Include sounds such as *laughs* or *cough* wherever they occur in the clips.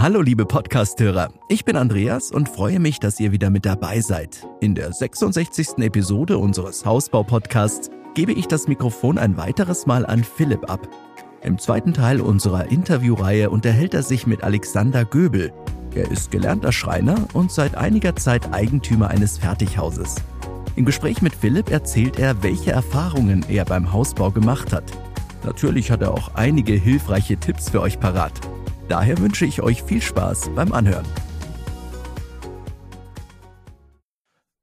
Hallo liebe Podcasthörer, ich bin Andreas und freue mich, dass ihr wieder mit dabei seid. In der 66. Episode unseres Hausbau-Podcasts gebe ich das Mikrofon ein weiteres Mal an Philipp ab. Im zweiten Teil unserer Interviewreihe unterhält er sich mit Alexander Göbel. Er ist gelernter Schreiner und seit einiger Zeit Eigentümer eines Fertighauses. Im Gespräch mit Philipp erzählt er, welche Erfahrungen er beim Hausbau gemacht hat. Natürlich hat er auch einige hilfreiche Tipps für euch parat. Daher wünsche ich euch viel Spaß beim Anhören.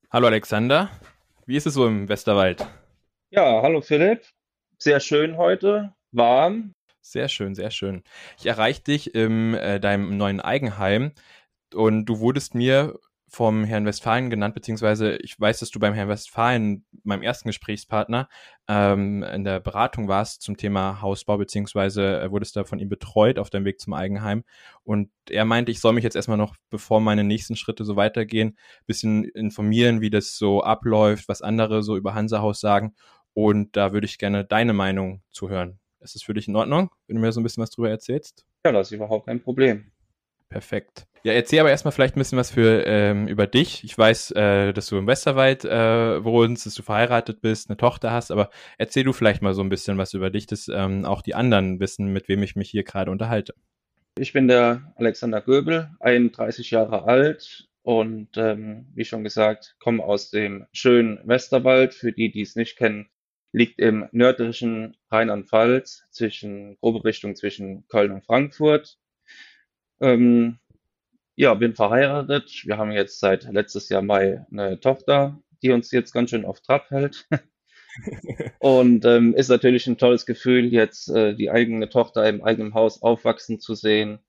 Hallo Alexander, wie ist es so im Westerwald? Ja, hallo Philipp. Sehr schön heute, warm. Sehr schön, sehr schön. Ich erreiche dich in äh, deinem neuen Eigenheim und du wurdest mir vom Herrn Westfalen genannt, beziehungsweise ich weiß, dass du beim Herrn Westfalen, meinem ersten Gesprächspartner, ähm, in der Beratung warst zum Thema Hausbau, beziehungsweise äh, wurdest da von ihm betreut auf deinem Weg zum Eigenheim. Und er meinte, ich soll mich jetzt erstmal noch, bevor meine nächsten Schritte so weitergehen, bisschen informieren, wie das so abläuft, was andere so über Hansahaus sagen. Und da würde ich gerne deine Meinung zu hören. Ist es für dich in Ordnung, wenn du mir so ein bisschen was drüber erzählst? Ja, das ist überhaupt kein Problem. Perfekt. Ja, erzähl aber erstmal vielleicht ein bisschen was für ähm, über dich. Ich weiß, äh, dass du im Westerwald äh, wohnst, dass du verheiratet bist, eine Tochter hast, aber erzähl du vielleicht mal so ein bisschen was über dich, dass ähm, auch die anderen wissen, mit wem ich mich hier gerade unterhalte. Ich bin der Alexander Göbel, 31 Jahre alt und ähm, wie schon gesagt, komme aus dem schönen Westerwald. Für die, die es nicht kennen, liegt im nördlichen Rheinland-Pfalz zwischen grobe Richtung zwischen Köln und Frankfurt. Ähm, ja, bin verheiratet. Wir haben jetzt seit letztes Jahr Mai eine Tochter, die uns jetzt ganz schön auf Trab hält. *laughs* Und ähm, ist natürlich ein tolles Gefühl, jetzt äh, die eigene Tochter im eigenen Haus aufwachsen zu sehen.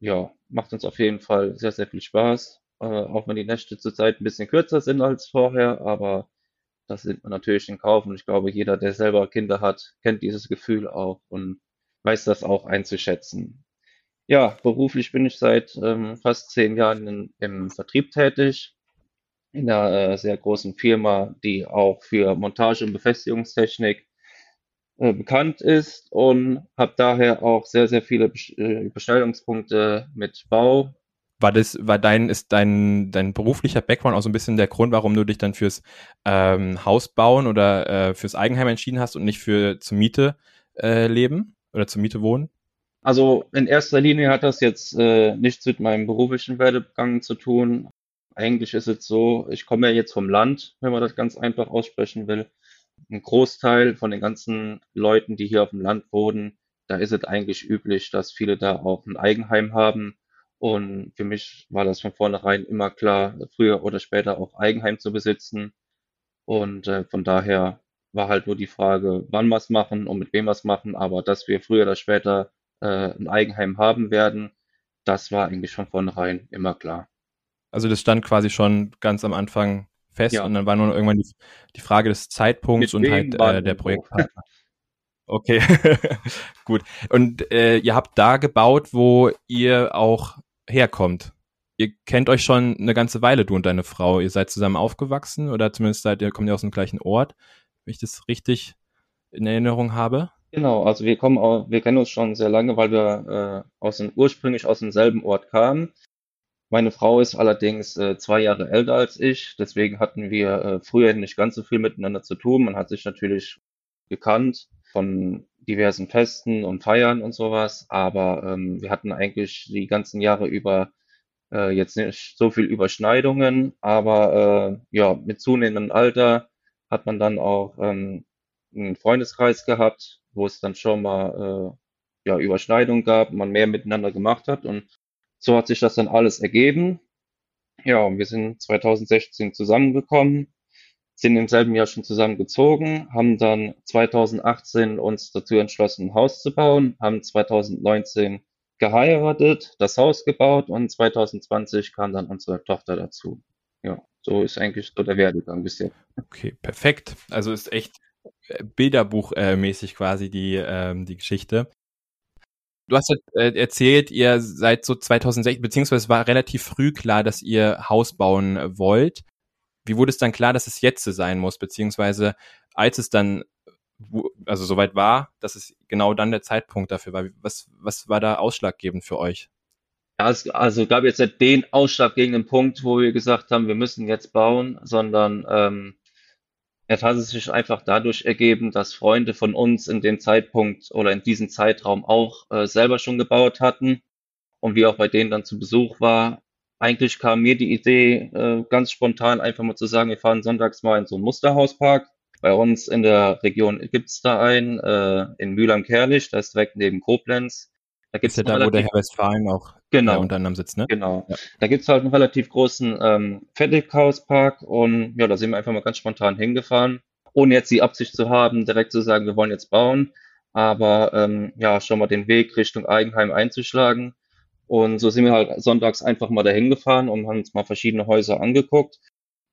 Ja, macht uns auf jeden Fall sehr, sehr viel Spaß. Äh, auch wenn die Nächte zurzeit ein bisschen kürzer sind als vorher, aber das nimmt man natürlich in Kauf. Und ich glaube, jeder, der selber Kinder hat, kennt dieses Gefühl auch und weiß das auch einzuschätzen. Ja, beruflich bin ich seit ähm, fast zehn Jahren in, im Vertrieb tätig, in einer äh, sehr großen Firma, die auch für Montage- und Befestigungstechnik äh, bekannt ist und habe daher auch sehr, sehr viele Besch- äh, Überschneidungspunkte mit Bau. War das, war dein, ist dein, dein beruflicher Background auch so ein bisschen der Grund, warum du dich dann fürs ähm, Haus bauen oder äh, fürs Eigenheim entschieden hast und nicht für zur Miete äh, leben oder zur Miete wohnen? Also in erster Linie hat das jetzt äh, nichts mit meinem beruflichen Werdegang zu tun. Eigentlich ist es so, ich komme ja jetzt vom Land, wenn man das ganz einfach aussprechen will. Ein Großteil von den ganzen Leuten, die hier auf dem Land wohnen, da ist es eigentlich üblich, dass viele da auch ein Eigenheim haben. Und für mich war das von vornherein immer klar, früher oder später auch Eigenheim zu besitzen. Und äh, von daher war halt nur die Frage, wann wir es machen und mit wem wir es machen. Aber dass wir früher oder später äh, ein Eigenheim haben werden, das war eigentlich von vornherein immer klar. Also das stand quasi schon ganz am Anfang fest Ja. und dann war nur irgendwann die, die Frage des Zeitpunkts Mit und halt äh, der. Projektpartner. *laughs* Okay, *laughs* gut. Und äh, ihr habt da gebaut, wo ihr auch herkommt. Ihr kennt euch schon eine ganze Weile, du und deine Frau. Ihr seid zusammen aufgewachsen oder zumindest seid ihr, kommt ihr aus dem gleichen Ort, wenn ich das richtig in Erinnerung habe. Genau, also wir kommen auch, wir kennen uns schon sehr lange, weil wir äh, aus dem, ursprünglich aus demselben Ort kamen. Meine Frau ist allerdings äh, zwei Jahre älter als ich, deswegen hatten wir äh, früher nicht ganz so viel miteinander zu tun. Man hat sich natürlich gekannt von diversen Festen und Feiern und sowas, aber ähm, wir hatten eigentlich die ganzen Jahre über äh, jetzt nicht so viel Überschneidungen, aber äh, ja, mit zunehmendem Alter hat man dann auch ähm, einen Freundeskreis gehabt, wo es dann schon mal äh, ja, Überschneidungen gab, man mehr miteinander gemacht hat und so hat sich das dann alles ergeben. Ja, und wir sind 2016 zusammengekommen, sind im selben Jahr schon zusammengezogen, haben dann 2018 uns dazu entschlossen, ein Haus zu bauen, haben 2019 geheiratet, das Haus gebaut und 2020 kam dann unsere Tochter dazu. Ja, so ist eigentlich so der Werdegang bisher. Okay, perfekt. Also ist echt Bilderbuchmäßig quasi die, ähm, die Geschichte. Du hast äh, erzählt, ihr seid so 2006, beziehungsweise es war relativ früh klar, dass ihr Haus bauen äh, wollt. Wie wurde es dann klar, dass es jetzt sein muss, beziehungsweise als es dann also soweit war, dass es genau dann der Zeitpunkt dafür war. Was, was war da ausschlaggebend für euch? Ja, es also gab jetzt nicht den ausschlaggebenden Punkt, wo wir gesagt haben, wir müssen jetzt bauen, sondern ähm, es hat sich einfach dadurch ergeben, dass Freunde von uns in dem Zeitpunkt oder in diesem Zeitraum auch äh, selber schon gebaut hatten und wir auch bei denen dann zu Besuch war. Eigentlich kam mir die Idee äh, ganz spontan einfach mal zu sagen, wir fahren sonntags mal in so einen Musterhauspark. Bei uns in der Region gibt's da einen, äh, in Mülheim-Kerlich, das ist direkt neben Koblenz. Da gibt's ist ja da, wo der Herr Westfalen auch genau. unter anderem sitzt, ne? Genau. Ja. Da gibt's halt einen relativ großen ähm, Fertighauspark und ja, da sind wir einfach mal ganz spontan hingefahren, ohne jetzt die Absicht zu haben, direkt zu sagen, wir wollen jetzt bauen, aber ähm, ja, schon mal den Weg Richtung Eigenheim einzuschlagen. Und so sind wir halt sonntags einfach mal dahin gefahren und haben uns mal verschiedene Häuser angeguckt.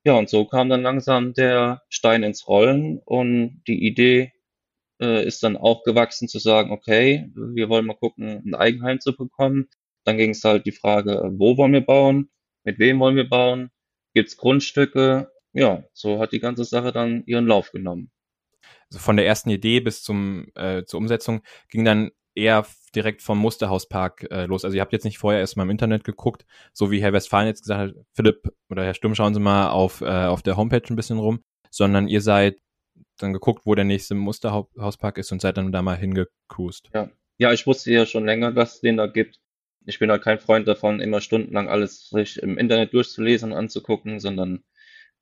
Ja, und so kam dann langsam der Stein ins Rollen und die Idee, äh, ist dann auch gewachsen zu sagen, okay, wir wollen mal gucken, ein Eigenheim zu bekommen. Dann ging es halt die Frage, wo wollen wir bauen, mit wem wollen wir bauen, gibt es Grundstücke. Ja, so hat die ganze Sache dann ihren Lauf genommen. Also von der ersten Idee bis zum äh, zur Umsetzung ging dann eher direkt vom Musterhauspark äh, los. Also ihr habt jetzt nicht vorher erstmal im Internet geguckt, so wie Herr Westfalen jetzt gesagt hat, Philipp oder Herr Sturm, schauen Sie mal auf, äh, auf der Homepage ein bisschen rum, sondern ihr seid dann geguckt, wo der nächste Musterhauspark ist und seid dann da mal hingecruised. Ja. ja, ich wusste ja schon länger, dass es den da gibt. Ich bin halt kein Freund davon, immer stundenlang alles sich im Internet durchzulesen und anzugucken, sondern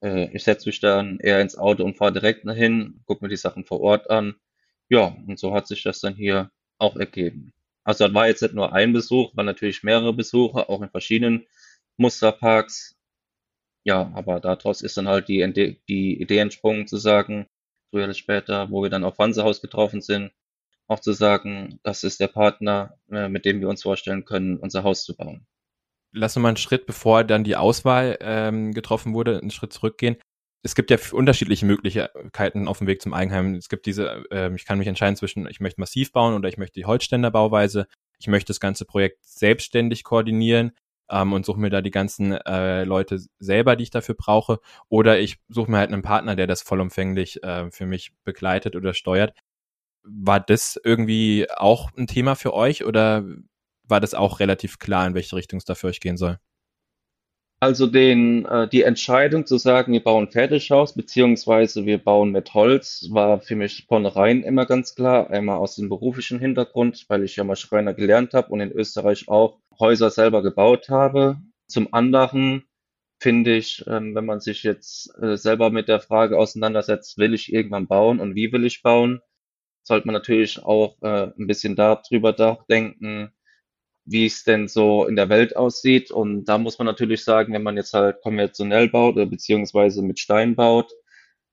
äh, ich setze mich dann eher ins Auto und fahre direkt dahin, gucke mir die Sachen vor Ort an. Ja, und so hat sich das dann hier auch ergeben. Also das war jetzt nicht nur ein Besuch, waren natürlich mehrere Besuche, auch in verschiedenen Musterparks. Ja, aber daraus ist dann halt die, die Idee entsprungen zu sagen, früher oder später, wo wir dann auf Wansehaus getroffen sind, auch zu sagen, das ist der Partner, äh, mit dem wir uns vorstellen können, unser Haus zu bauen. Lass uns mal einen Schritt, bevor dann die Auswahl ähm, getroffen wurde, einen Schritt zurückgehen. Es gibt ja unterschiedliche Möglichkeiten auf dem Weg zum Eigenheim. Es gibt diese, äh, ich kann mich entscheiden zwischen, ich möchte massiv bauen oder ich möchte die Holzständerbauweise. Ich möchte das ganze Projekt selbstständig koordinieren ähm, und suche mir da die ganzen äh, Leute selber, die ich dafür brauche. Oder ich suche mir halt einen Partner, der das vollumfänglich äh, für mich begleitet oder steuert. War das irgendwie auch ein Thema für euch oder war das auch relativ klar, in welche Richtung es da für euch gehen soll? Also den, äh, die Entscheidung zu sagen, wir bauen Fertighaus, beziehungsweise wir bauen mit Holz, war für mich von vornherein immer ganz klar. Einmal aus dem beruflichen Hintergrund, weil ich ja mal Schreiner gelernt habe und in Österreich auch Häuser selber gebaut habe. Zum anderen finde ich, ähm, wenn man sich jetzt äh, selber mit der Frage auseinandersetzt, will ich irgendwann bauen und wie will ich bauen, sollte man natürlich auch äh, ein bisschen darüber nachdenken, wie es denn so in der Welt aussieht. Und da muss man natürlich sagen, wenn man jetzt halt konventionell baut oder beziehungsweise mit Stein baut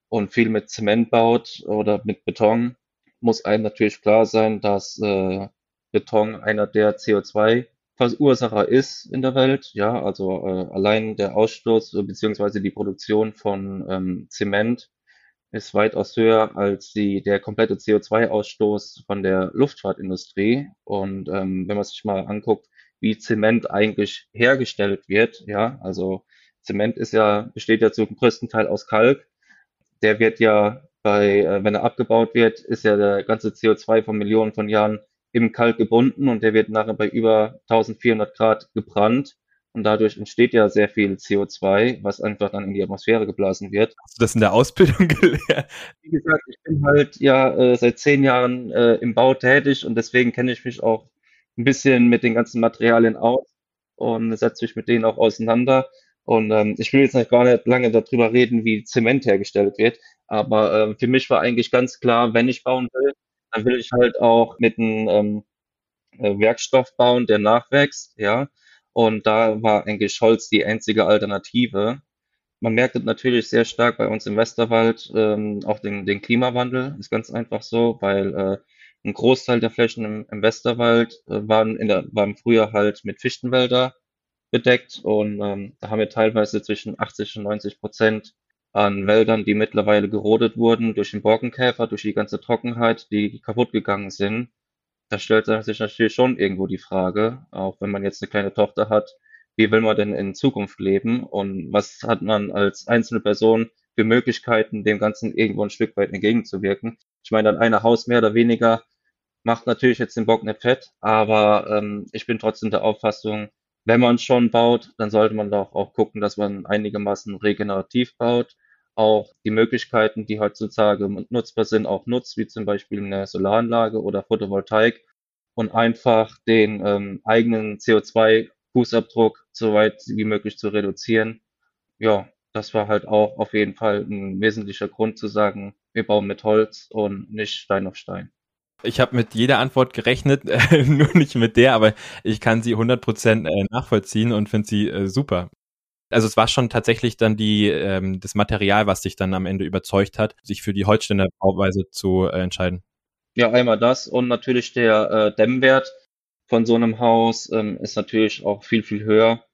und viel mit Zement baut oder mit Beton, muss einem natürlich klar sein, dass äh, Beton einer der CO2 Verursacher ist in der Welt. Ja, also äh, allein der Ausstoß beziehungsweise die Produktion von ähm, Zement ist weitaus höher als die, der komplette CO2-Ausstoß von der Luftfahrtindustrie. Und ähm, wenn man sich mal anguckt, wie Zement eigentlich hergestellt wird, ja, also Zement ist ja, besteht ja zum größten Teil aus Kalk. Der wird ja bei, äh, wenn er abgebaut wird, ist ja der ganze CO2 von Millionen von Jahren im Kalk gebunden und der wird nachher bei über 1400 Grad gebrannt. Und dadurch entsteht ja sehr viel CO2, was einfach dann in die Atmosphäre geblasen wird. Hast du das in der Ausbildung *laughs* gelernt? Wie gesagt, ich bin halt ja äh, seit zehn Jahren äh, im Bau tätig und deswegen kenne ich mich auch ein bisschen mit den ganzen Materialien aus und setze mich mit denen auch auseinander. Und ähm, ich will jetzt nicht gar nicht lange darüber reden, wie Zement hergestellt wird, aber äh, für mich war eigentlich ganz klar, wenn ich bauen will, dann will ich halt auch mit einem ähm, äh, Werkstoff bauen, der nachwächst, ja. Und da war eigentlich Holz die einzige Alternative. Man merkt es natürlich sehr stark bei uns im Westerwald, ähm, auch den, den Klimawandel, ist ganz einfach so, weil äh, ein Großteil der Flächen im, im Westerwald äh, waren, in der, waren früher halt mit Fichtenwälder bedeckt und ähm, da haben wir teilweise zwischen 80 und 90 Prozent an Wäldern, die mittlerweile gerodet wurden durch den Borkenkäfer, durch die ganze Trockenheit, die kaputt gegangen sind. Da stellt sich natürlich schon irgendwo die Frage, auch wenn man jetzt eine kleine Tochter hat, wie will man denn in Zukunft leben und was hat man als einzelne Person für Möglichkeiten, dem Ganzen irgendwo ein Stück weit entgegenzuwirken. Ich meine, dann eine Haus mehr oder weniger macht natürlich jetzt den Bock nicht fett, aber ähm, ich bin trotzdem der Auffassung, wenn man schon baut, dann sollte man doch auch gucken, dass man einigermaßen regenerativ baut. Auch die Möglichkeiten, die heutzutage nutzbar sind, auch nutzt, wie zum Beispiel eine Solaranlage oder Photovoltaik und einfach den ähm, eigenen CO2-Fußabdruck so weit wie möglich zu reduzieren. Ja, das war halt auch auf jeden Fall ein wesentlicher Grund zu sagen, wir bauen mit Holz und nicht Stein auf Stein. Ich habe mit jeder Antwort gerechnet, *laughs* nur nicht mit der, aber ich kann sie 100% äh, nachvollziehen und finde sie äh, super. Also es war schon tatsächlich dann die ähm, das Material, was dich dann am Ende überzeugt hat, sich für die Holzständer Bauweise zu äh, entscheiden. Ja, einmal das und natürlich der äh, Dämmwert von so einem Haus ähm, ist natürlich auch viel, viel höher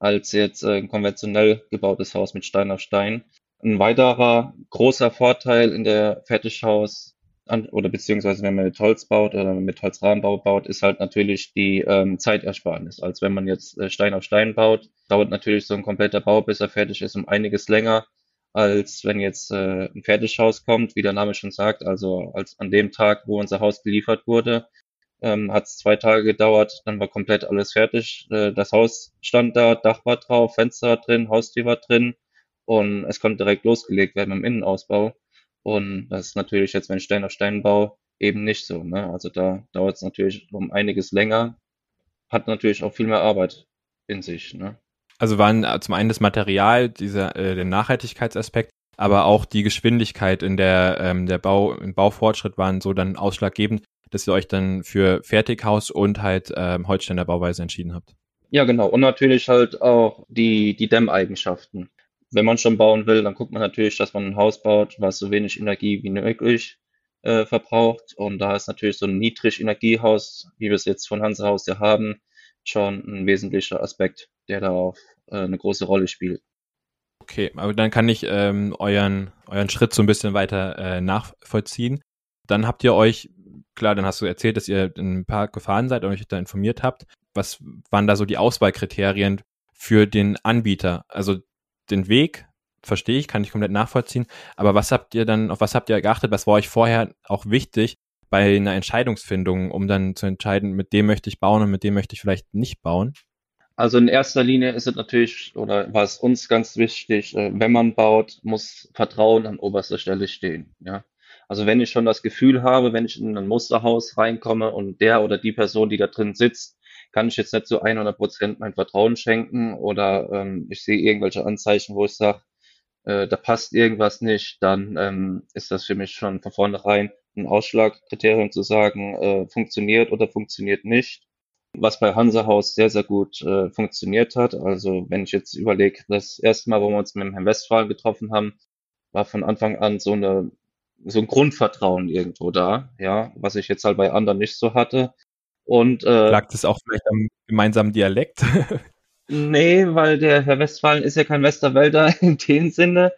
als jetzt äh, ein konventionell gebautes Haus mit Stein auf Stein. Ein weiterer großer Vorteil in der Fertighaus an, oder beziehungsweise wenn man mit Holz baut oder mit Holzrahmenbau baut, ist halt natürlich die ähm, Zeitersparnis. Als wenn man jetzt äh, Stein auf Stein baut, dauert natürlich so ein kompletter Bau, bis er fertig ist, um einiges länger, als wenn jetzt äh, ein Fertighaus kommt, wie der Name schon sagt. Also als an dem Tag, wo unser Haus geliefert wurde, ähm, hat es zwei Tage gedauert, dann war komplett alles fertig. Äh, das Haus stand da, Dach war drauf, Fenster drin, Haustür war drin und es konnte direkt losgelegt werden im Innenausbau. Und das ist natürlich jetzt, wenn Stein auf Stein baue, eben nicht so. Ne? Also da dauert es natürlich um einiges länger, hat natürlich auch viel mehr Arbeit in sich. Ne? Also waren zum einen das Material, dieser, äh, der Nachhaltigkeitsaspekt, aber auch die Geschwindigkeit in der, ähm, der Bau, im Baufortschritt waren so dann ausschlaggebend, dass ihr euch dann für Fertighaus und halt ähm, Holzständer Bauweise entschieden habt. Ja, genau. Und natürlich halt auch die, die Dämmeigenschaften wenn man schon bauen will, dann guckt man natürlich, dass man ein Haus baut, was so wenig Energie wie möglich äh, verbraucht. Und da ist natürlich so ein Niedrigenergiehaus, wie wir es jetzt von Hansa Haus ja haben, schon ein wesentlicher Aspekt, der darauf äh, eine große Rolle spielt. Okay, aber dann kann ich ähm, euren, euren Schritt so ein bisschen weiter äh, nachvollziehen. Dann habt ihr euch, klar, dann hast du erzählt, dass ihr in ein Park gefahren seid und euch da informiert habt. Was waren da so die Auswahlkriterien für den Anbieter? Also den Weg, verstehe ich, kann ich komplett nachvollziehen. Aber was habt ihr dann, auf was habt ihr geachtet? Was war euch vorher auch wichtig bei einer Entscheidungsfindung, um dann zu entscheiden, mit dem möchte ich bauen und mit dem möchte ich vielleicht nicht bauen? Also in erster Linie ist es natürlich, oder war es uns ganz wichtig, äh, wenn man baut, muss Vertrauen an oberster Stelle stehen. Ja. Also wenn ich schon das Gefühl habe, wenn ich in ein Musterhaus reinkomme und der oder die Person, die da drin sitzt, kann ich jetzt nicht so 100 Prozent mein Vertrauen schenken oder ähm, ich sehe irgendwelche Anzeichen, wo ich sage, äh, da passt irgendwas nicht, dann ähm, ist das für mich schon von vornherein ein Ausschlagkriterium zu sagen, äh, funktioniert oder funktioniert nicht. Was bei Hansa Haus sehr, sehr gut äh, funktioniert hat. Also wenn ich jetzt überlege, das erste Mal, wo wir uns mit dem Herrn Westphalen getroffen haben, war von Anfang an so eine so ein Grundvertrauen irgendwo da, ja, was ich jetzt halt bei anderen nicht so hatte. Und, äh, Lag das auch vielleicht am gemeinsamen Dialekt? *laughs* nee, weil der Herr Westphalen ist ja kein Westerwälder *laughs* in dem Sinne,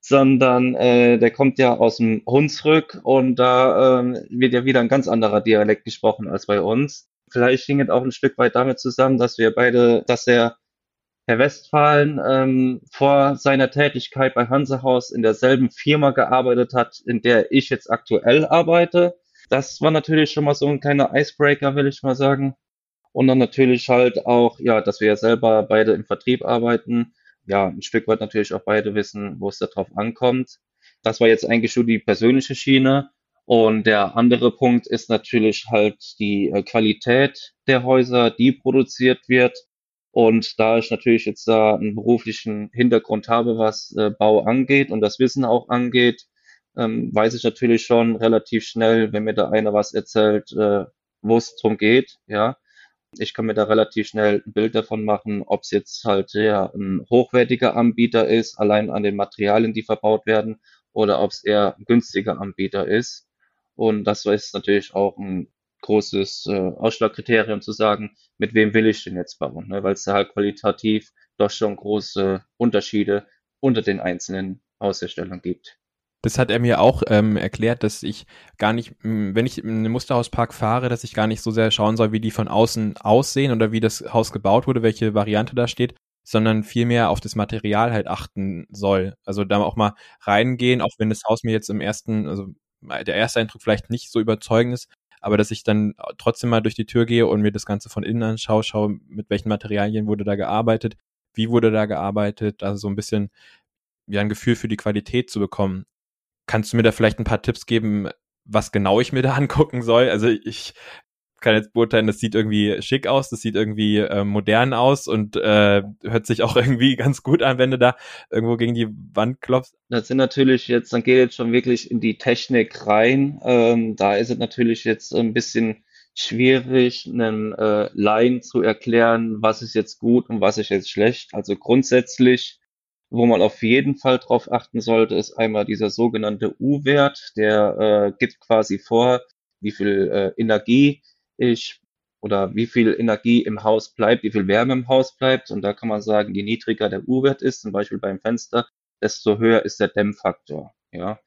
sondern äh, der kommt ja aus dem Hunsrück und da äh, wird ja wieder ein ganz anderer Dialekt gesprochen als bei uns. Vielleicht hing es auch ein Stück weit damit zusammen, dass wir beide, dass der Herr Westphalen ähm, vor seiner Tätigkeit bei Hansehaus in derselben Firma gearbeitet hat, in der ich jetzt aktuell arbeite. Das war natürlich schon mal so ein kleiner Icebreaker, will ich mal sagen. Und dann natürlich halt auch, ja, dass wir ja selber beide im Vertrieb arbeiten. Ja, ein Stück weit natürlich auch beide wissen, wo es da drauf ankommt. Das war jetzt eigentlich schon die persönliche Schiene. Und der andere Punkt ist natürlich halt die äh, Qualität der Häuser, die produziert wird. Und da ich natürlich jetzt da einen beruflichen Hintergrund habe, was äh, Bau angeht und das Wissen auch angeht, ähm, weiß ich natürlich schon relativ schnell, wenn mir da einer was erzählt, äh, wo es drum geht, ja. Ich kann mir da relativ schnell ein Bild davon machen, ob es jetzt halt ja ein hochwertiger Anbieter ist, allein an den Materialien, die verbaut werden, oder ob es eher ein günstiger Anbieter ist. Und das ist natürlich auch ein großes äh, Ausschlagkriterium zu sagen, mit wem will ich denn jetzt bauen, ne? weil es da halt qualitativ doch schon große Unterschiede unter den einzelnen Hausherstellern gibt. Das hat er mir auch ähm, erklärt, dass ich gar nicht, wenn ich in einen Musterhauspark fahre, dass ich gar nicht so sehr schauen soll, wie die von außen aussehen oder wie das Haus gebaut wurde, welche Variante da steht, sondern vielmehr auf das Material halt achten soll. Also da auch mal reingehen, auch wenn das Haus mir jetzt im ersten, also der erste Eindruck vielleicht nicht so überzeugend ist, aber dass ich dann trotzdem mal durch die Tür gehe und mir das Ganze von innen anschaue, schaue, mit welchen Materialien wurde da gearbeitet, wie wurde da gearbeitet, also so ein bisschen ja ein Gefühl für die Qualität zu bekommen. Kannst du mir da vielleicht ein paar Tipps geben, was genau ich mir da *laughs* angucken soll? Also ich kann jetzt beurteilen, das sieht irgendwie schick aus, das sieht irgendwie äh, modern aus und äh, hört sich auch *laughs* irgendwie ganz gut an, wenn du da irgendwo gegen die Wand klopfst. Das sind natürlich jetzt, dann geht jetzt schon wirklich in die Technik rein. Ähm, da ist es natürlich jetzt ein bisschen schwierig, einen äh, Laien zu erklären, was ist jetzt gut und was ist jetzt schlecht. Also grundsätzlich, wo man auf jeden Fall drauf achten sollte, ist einmal dieser sogenannte U-Wert, der äh, gibt quasi vor, wie viel äh, Energie ich oder wie viel Energie im Haus bleibt, wie viel Wärme im Haus bleibt. Und da kann man sagen, je niedriger der U-Wert ist, zum Beispiel beim Fenster, desto höher ist der Dämmfaktor. Ja.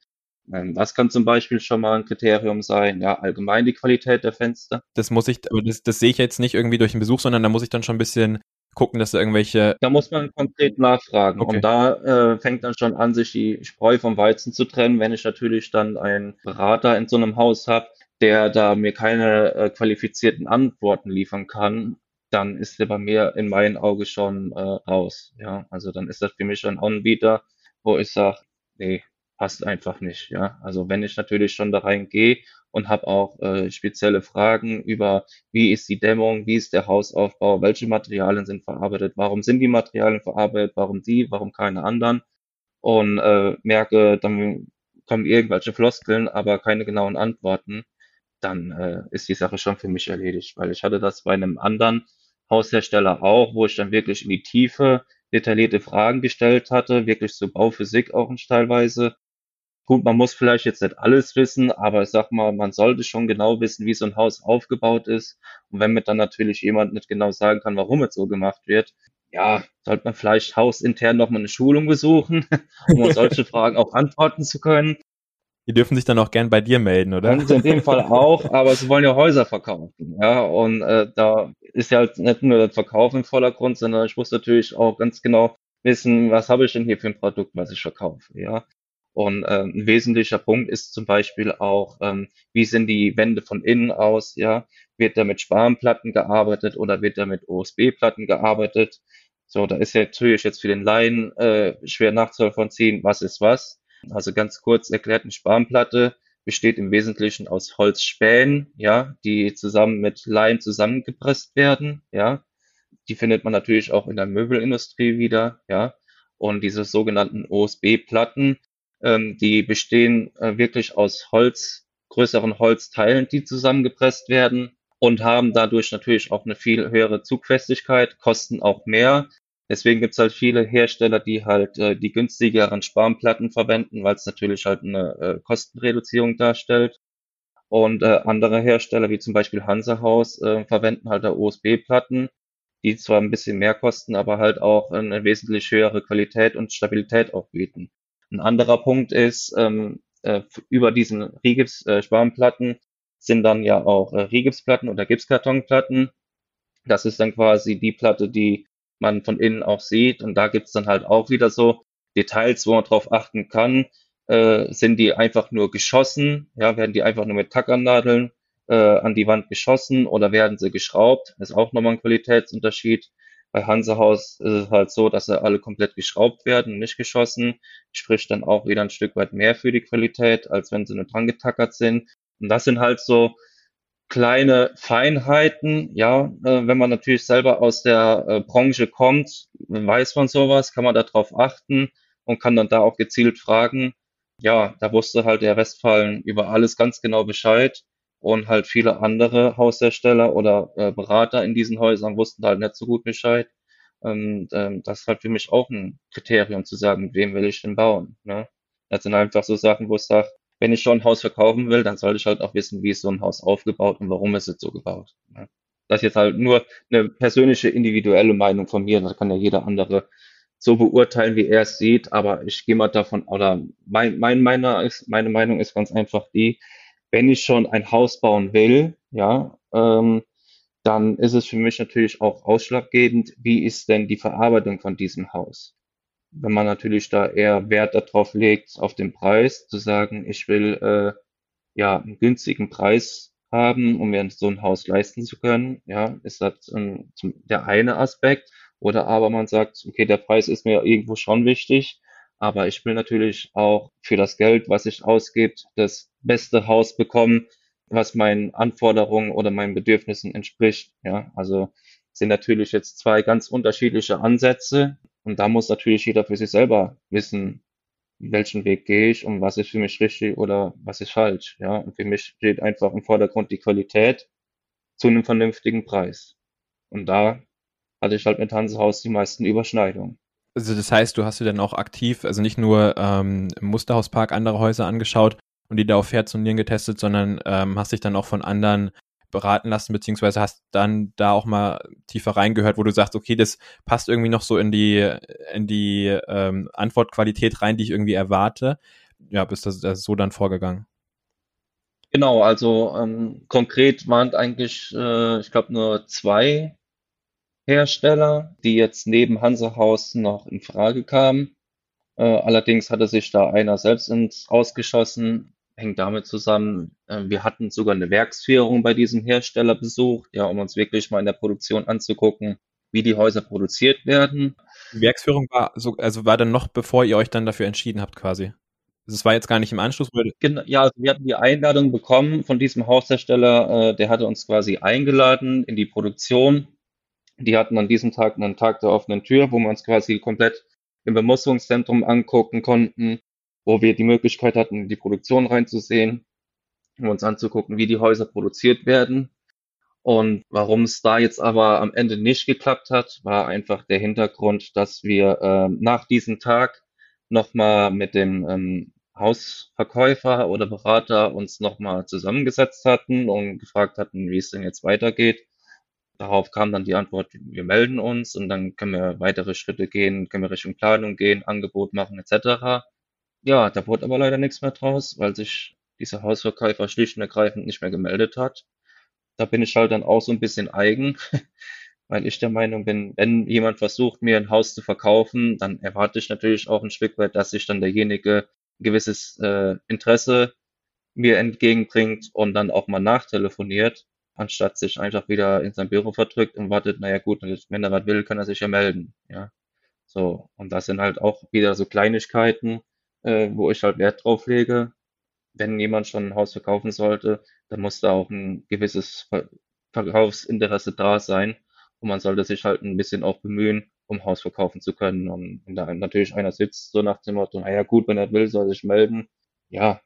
Ähm, das kann zum Beispiel schon mal ein Kriterium sein, ja, allgemein die Qualität der Fenster. Das muss ich, aber das, das sehe ich jetzt nicht irgendwie durch den Besuch, sondern da muss ich dann schon ein bisschen gucken, dass da irgendwelche. Da muss man konkret nachfragen. Okay. Und da äh, fängt dann schon an, sich die Spreu vom Weizen zu trennen. Wenn ich natürlich dann einen Berater in so einem Haus habe, der da mir keine äh, qualifizierten Antworten liefern kann, dann ist der bei mir in meinen Augen schon äh, raus. Ja, also dann ist das für mich ein Anbieter, wo ich sage, nee, passt einfach nicht. Ja, also wenn ich natürlich schon da reingehe und habe auch äh, spezielle Fragen über, wie ist die Dämmung, wie ist der Hausaufbau, welche Materialien sind verarbeitet, warum sind die Materialien verarbeitet, warum die, warum keine anderen und äh, merke, dann kommen irgendwelche Floskeln, aber keine genauen Antworten dann äh, ist die Sache schon für mich erledigt, weil ich hatte das bei einem anderen Haushersteller auch, wo ich dann wirklich in die Tiefe detaillierte Fragen gestellt hatte, wirklich zur Bauphysik auch teilweise. Gut, man muss vielleicht jetzt nicht alles wissen, aber ich sag mal, man sollte schon genau wissen, wie so ein Haus aufgebaut ist. Und wenn mir dann natürlich jemand nicht genau sagen kann, warum es so gemacht wird, ja, sollte man vielleicht hausintern nochmal eine Schulung besuchen, *laughs* um solche Fragen auch antworten zu können. Die dürfen sich dann auch gern bei dir melden, oder? Können sie in dem Fall auch, *laughs* aber sie wollen ja Häuser verkaufen. Ja, und äh, da ist ja halt nicht nur das Verkaufen im Vordergrund, sondern ich muss natürlich auch ganz genau wissen, was habe ich denn hier für ein Produkt, was ich verkaufe. Ja. Und äh, ein wesentlicher Punkt ist zum Beispiel auch, ähm, wie sind die Wände von innen aus, ja, wird da mit Spanplatten gearbeitet oder wird da mit OSB-Platten gearbeitet? So, da ist ja natürlich jetzt für den Laien äh, schwer nachzuvollziehen, was ist was. Also ganz kurz erklärt, eine Spanplatte besteht im Wesentlichen aus Holzspänen, ja, die zusammen mit Leim zusammengepresst werden, ja. Die findet man natürlich auch in der Möbelindustrie wieder, ja. Und diese sogenannten OSB-Platten, ähm, die bestehen äh, wirklich aus Holz, größeren Holzteilen, die zusammengepresst werden und haben dadurch natürlich auch eine viel höhere Zugfestigkeit, kosten auch mehr, Deswegen gibt's halt viele Hersteller, die halt äh, die günstigeren Spanplatten verwenden, weil es natürlich halt eine äh, Kostenreduzierung darstellt. Und äh, andere Hersteller, wie zum Beispiel Hansa Haus, äh, verwenden halt da USB-Platten, die zwar ein bisschen mehr kosten, aber halt auch eine wesentlich höhere Qualität und Stabilität auch bieten. Ein anderer Punkt ist, ähm, äh, über diesen Rigips-Spanplatten äh, sind dann ja auch äh, Rigipsplatten oder Gipskartonplatten. Das ist dann quasi die Platte, die man von innen auch sieht. Und da gibt's dann halt auch wieder so Details, wo man drauf achten kann. Äh, sind die einfach nur geschossen? Ja, werden die einfach nur mit Tackernadeln äh, an die Wand geschossen oder werden sie geschraubt? Ist auch nochmal ein Qualitätsunterschied. Bei Hansehaus ist es halt so, dass sie alle komplett geschraubt werden, nicht geschossen. Sprich dann auch wieder ein Stück weit mehr für die Qualität, als wenn sie nur dran getackert sind. Und das sind halt so kleine Feinheiten. Ja, äh, wenn man natürlich selber aus der äh, Branche kommt, weiß man sowas, kann man darauf achten und kann dann da auch gezielt fragen. Ja, da wusste halt der Westfalen über alles ganz genau Bescheid und halt viele andere Haushersteller oder äh, Berater in diesen Häusern wussten halt nicht so gut Bescheid. Und ähm, das ist halt für mich auch ein Kriterium zu sagen, mit wem will ich denn bauen. Ne? Das sind einfach so Sachen, wo ich sage, wenn ich schon ein Haus verkaufen will, dann sollte ich halt auch wissen, wie ist so ein Haus aufgebaut und warum ist es so gebaut. Ne? Das ist jetzt halt nur eine persönliche, individuelle Meinung von mir. Da kann ja jeder andere so beurteilen, wie er es sieht. Aber ich gehe mal davon, oder mein, mein, meiner ist, meine Meinung ist ganz einfach die, wenn ich schon ein Haus bauen will, ja, ähm, dann ist es für mich natürlich auch ausschlaggebend, wie ist denn die Verarbeitung von diesem Haus wenn man natürlich da eher Wert darauf legt, auf den Preis, zu sagen, ich will äh, ja einen günstigen Preis haben, um mir so ein Haus leisten zu können. Ja, ist das ähm, der eine Aspekt. Oder aber man sagt, okay, der Preis ist mir irgendwo schon wichtig, aber ich will natürlich auch für das Geld, was ich ausgebe, das beste Haus bekommen, was meinen Anforderungen oder meinen Bedürfnissen entspricht. Ja, also sind natürlich jetzt zwei ganz unterschiedliche Ansätze und da muss natürlich jeder für sich selber wissen, welchen Weg gehe ich und was ist für mich richtig oder was ist falsch. Ja, und für mich steht einfach im Vordergrund die Qualität zu einem vernünftigen Preis. Und da hatte ich halt mit Hansehaus die meisten Überschneidungen. Also das heißt, du hast dir dann auch aktiv, also nicht nur ähm, im Musterhauspark andere Häuser angeschaut und die da auf Herz und Nieren getestet, sondern ähm, hast dich dann auch von anderen beraten lassen, beziehungsweise hast dann da auch mal tiefer reingehört, wo du sagst, okay, das passt irgendwie noch so in die, in die ähm, Antwortqualität rein, die ich irgendwie erwarte. Ja, bist das, das so dann vorgegangen? Genau, also ähm, konkret waren eigentlich, äh, ich glaube, nur zwei Hersteller, die jetzt neben Hansehaus noch in Frage kamen. Äh, allerdings hatte sich da einer selbst ins Ausgeschossen, hängt damit zusammen, äh, wir hatten sogar eine Werksführung bei diesem Hersteller besucht, ja, um uns wirklich mal in der Produktion anzugucken, wie die Häuser produziert werden. Die Werksführung war so, also war dann noch bevor ihr euch dann dafür entschieden habt, quasi. Also es war jetzt gar nicht im Anschluss. Genau, ja, also wir hatten die Einladung bekommen von diesem Haushersteller, äh, der hatte uns quasi eingeladen in die Produktion. Die hatten an diesem Tag einen Tag der offenen Tür, wo wir uns quasi komplett im Bemusterungszentrum angucken konnten, wo wir die Möglichkeit hatten, die Produktion reinzusehen, um uns anzugucken, wie die Häuser produziert werden. Und warum es da jetzt aber am Ende nicht geklappt hat, war einfach der Hintergrund, dass wir äh, nach diesem Tag nochmal mit dem ähm, Hausverkäufer oder Berater uns nochmal zusammengesetzt hatten und gefragt hatten, wie es denn jetzt weitergeht. Darauf kam dann die Antwort, wir melden uns und dann können wir weitere Schritte gehen, können wir Richtung Planung gehen, Angebot machen etc. Ja, da wurde aber leider nichts mehr draus, weil sich dieser Hausverkäufer schlicht und ergreifend nicht mehr gemeldet hat. Da bin ich halt dann auch so ein bisschen eigen, *laughs* weil ich der Meinung bin, wenn jemand versucht, mir ein Haus zu verkaufen, dann erwarte ich natürlich auch ein Stück weit, dass sich dann derjenige ein gewisses äh, Interesse mir entgegenbringt und dann auch mal nachtelefoniert, anstatt sich einfach wieder in sein Büro verdrückt und wartet, naja gut, wenn er was will, kann er sich ja melden. Ja. So, und das sind halt auch wieder so Kleinigkeiten, äh, wo ich halt Wert drauf lege. Wenn jemand schon ein Haus verkaufen sollte, dann muss da auch ein gewisses Ver Verkaufsinteresse da sein. Und man sollte sich halt ein bisschen auch bemühen, um Haus verkaufen zu können. Und wenn da natürlich einer sitzt, so nach dem Motto, naja gut, wenn er will, soll sich melden. Ja,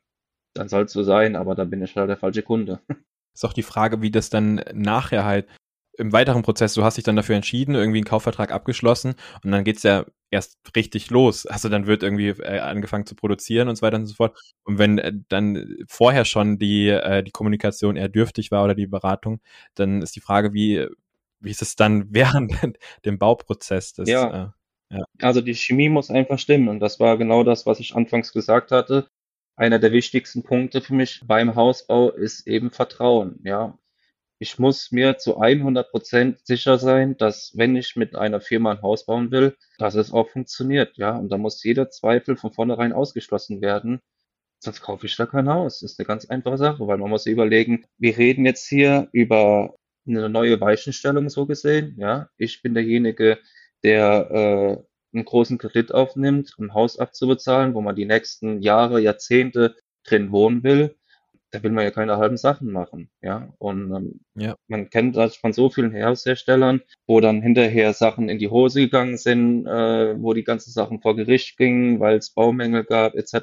dann soll es so sein, aber dann bin ich halt der falsche Kunde. *laughs* Ist auch die Frage, wie das dann nachher halt im weiteren Prozess, du hast dich dann dafür entschieden, irgendwie einen Kaufvertrag abgeschlossen und dann geht's ja erst richtig los. Also dann wird irgendwie äh, angefangen zu produzieren und so weiter und so fort. Und wenn äh, dann vorher schon die, äh, die Kommunikation eher dürftig war oder die Beratung, dann ist die Frage, wie, wie ist es dann *laughs* während dem Bauprozess? Das, ja. Ja. Also die Chemie muss einfach stimmen und das war genau das, was ich anfangs gesagt hatte. Einer der wichtigsten Punkte für mich beim Hausbau ist eben Vertrauen. Ja, ich muss mir zu 100 Prozent sicher sein, dass wenn ich mit einer Firma ein Haus bauen will, dass es auch funktioniert, ja. Und da muss jeder Zweifel von vornherein ausgeschlossen werden. Sonst kaufe ich da kein Haus. Das ist eine ganz einfache Sache, weil man muss überlegen, wir reden jetzt hier über eine neue Weichenstellung so gesehen, ja. Ich bin derjenige, der äh, einen großen Kredit aufnimmt, um ein Haus abzubezahlen, wo man die nächsten Jahre, Jahrzehnte drin wohnen will da will man ja keine halben Sachen machen, ja. Und ähm, ja. man kennt das von so vielen Hausherstellern, wo dann hinterher Sachen in die Hose gegangen sind, äh, wo die ganzen Sachen vor Gericht gingen, weil es Baumängel gab, etc.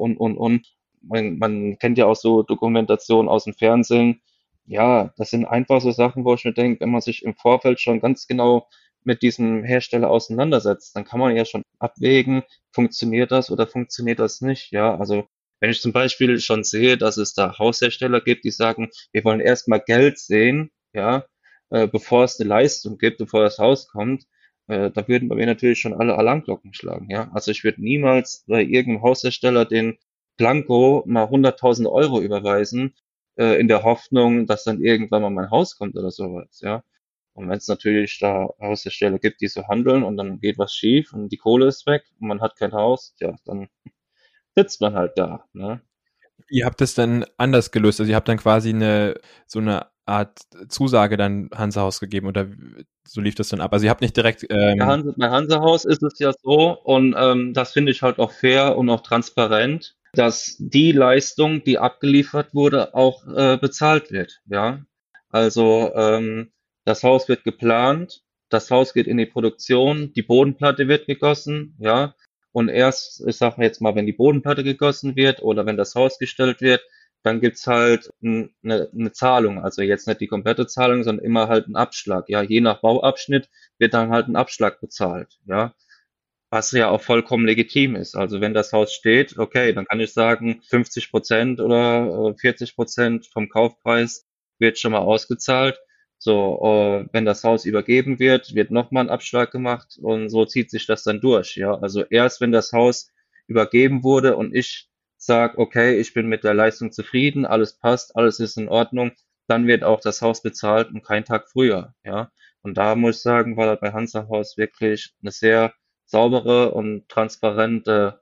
und und und. Man, man kennt ja auch so Dokumentationen aus dem Fernsehen. Ja, das sind einfach so Sachen, wo ich mir denke, wenn man sich im Vorfeld schon ganz genau mit diesem Hersteller auseinandersetzt, dann kann man ja schon abwägen, funktioniert das oder funktioniert das nicht. Ja, also wenn ich zum Beispiel schon sehe, dass es da Haushersteller gibt, die sagen, wir wollen erstmal Geld sehen, ja, äh, bevor es eine Leistung gibt, bevor das Haus kommt, äh, da würden bei mir natürlich schon alle Alarmglocken schlagen, ja. Also ich würde niemals bei irgendeinem Haushersteller den Blanco mal 100.000 Euro überweisen, äh, in der Hoffnung, dass dann irgendwann mal mein Haus kommt oder sowas, ja. Und wenn es natürlich da Haushersteller gibt, die so handeln und dann geht was schief und die Kohle ist weg und man hat kein Haus, ja, dann *laughs* sitzt man halt da. Ne? Ihr habt es dann anders gelöst. Also ihr habt dann quasi eine so eine Art Zusage dann Hansehaus gegeben oder so lief das dann ab. Also ihr habt nicht direkt. Ähm bei, Hanse, bei Hansehaus ist es ja so und ähm, das finde ich halt auch fair und auch transparent, dass die Leistung, die abgeliefert wurde, auch äh, bezahlt wird. Ja, also ähm, das Haus wird geplant, das Haus geht in die Produktion, die Bodenplatte wird gegossen, ja, und erst, ich sage jetzt mal, wenn die Bodenplatte gegossen wird oder wenn das Haus gestellt wird, dann gibt's halt eine, eine Zahlung. Also jetzt nicht die komplette Zahlung, sondern immer halt ein Abschlag. Ja, je nach Bauabschnitt wird dann halt ein Abschlag bezahlt. Ja, was ja auch vollkommen legitim ist. Also wenn das Haus steht, okay, dann kann ich sagen, 50 Prozent oder 40 äh, Prozent vom Kaufpreis wird schon mal ausgezahlt. So, äh, wenn das Haus übergeben wird, wird nochmal ein Abschlag gemacht und so zieht sich das dann durch. Ja, also erst wenn das Haus übergeben wurde und ich sage, okay, ich bin mit der Leistung zufrieden, alles passt, alles ist in Ordnung, dann wird auch das Haus bezahlt und kein Tag früher. Ja, und da muss ich sagen, war bei Hansa Haus wirklich eine sehr saubere und transparente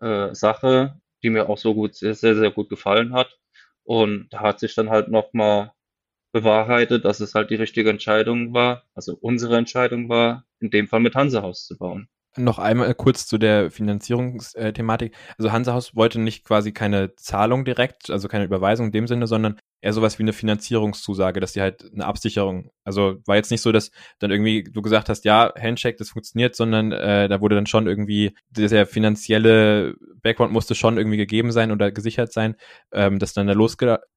äh, Sache, die mir auch so gut, sehr, sehr gut gefallen hat. Und da hat sich dann halt nochmal bewahrheitet, dass es halt die richtige Entscheidung war, also unsere Entscheidung war, in dem Fall mit Hansehaus zu bauen. Noch einmal kurz zu der Finanzierungsthematik. Also Hansehaus wollte nicht quasi keine Zahlung direkt, also keine Überweisung in dem Sinne, sondern eher sowas wie eine Finanzierungszusage, dass die halt eine Absicherung, also war jetzt nicht so, dass dann irgendwie du gesagt hast, ja, Handshake, das funktioniert, sondern äh, da wurde dann schon irgendwie der finanzielle Background musste schon irgendwie gegeben sein oder gesichert sein, ähm, dass dann da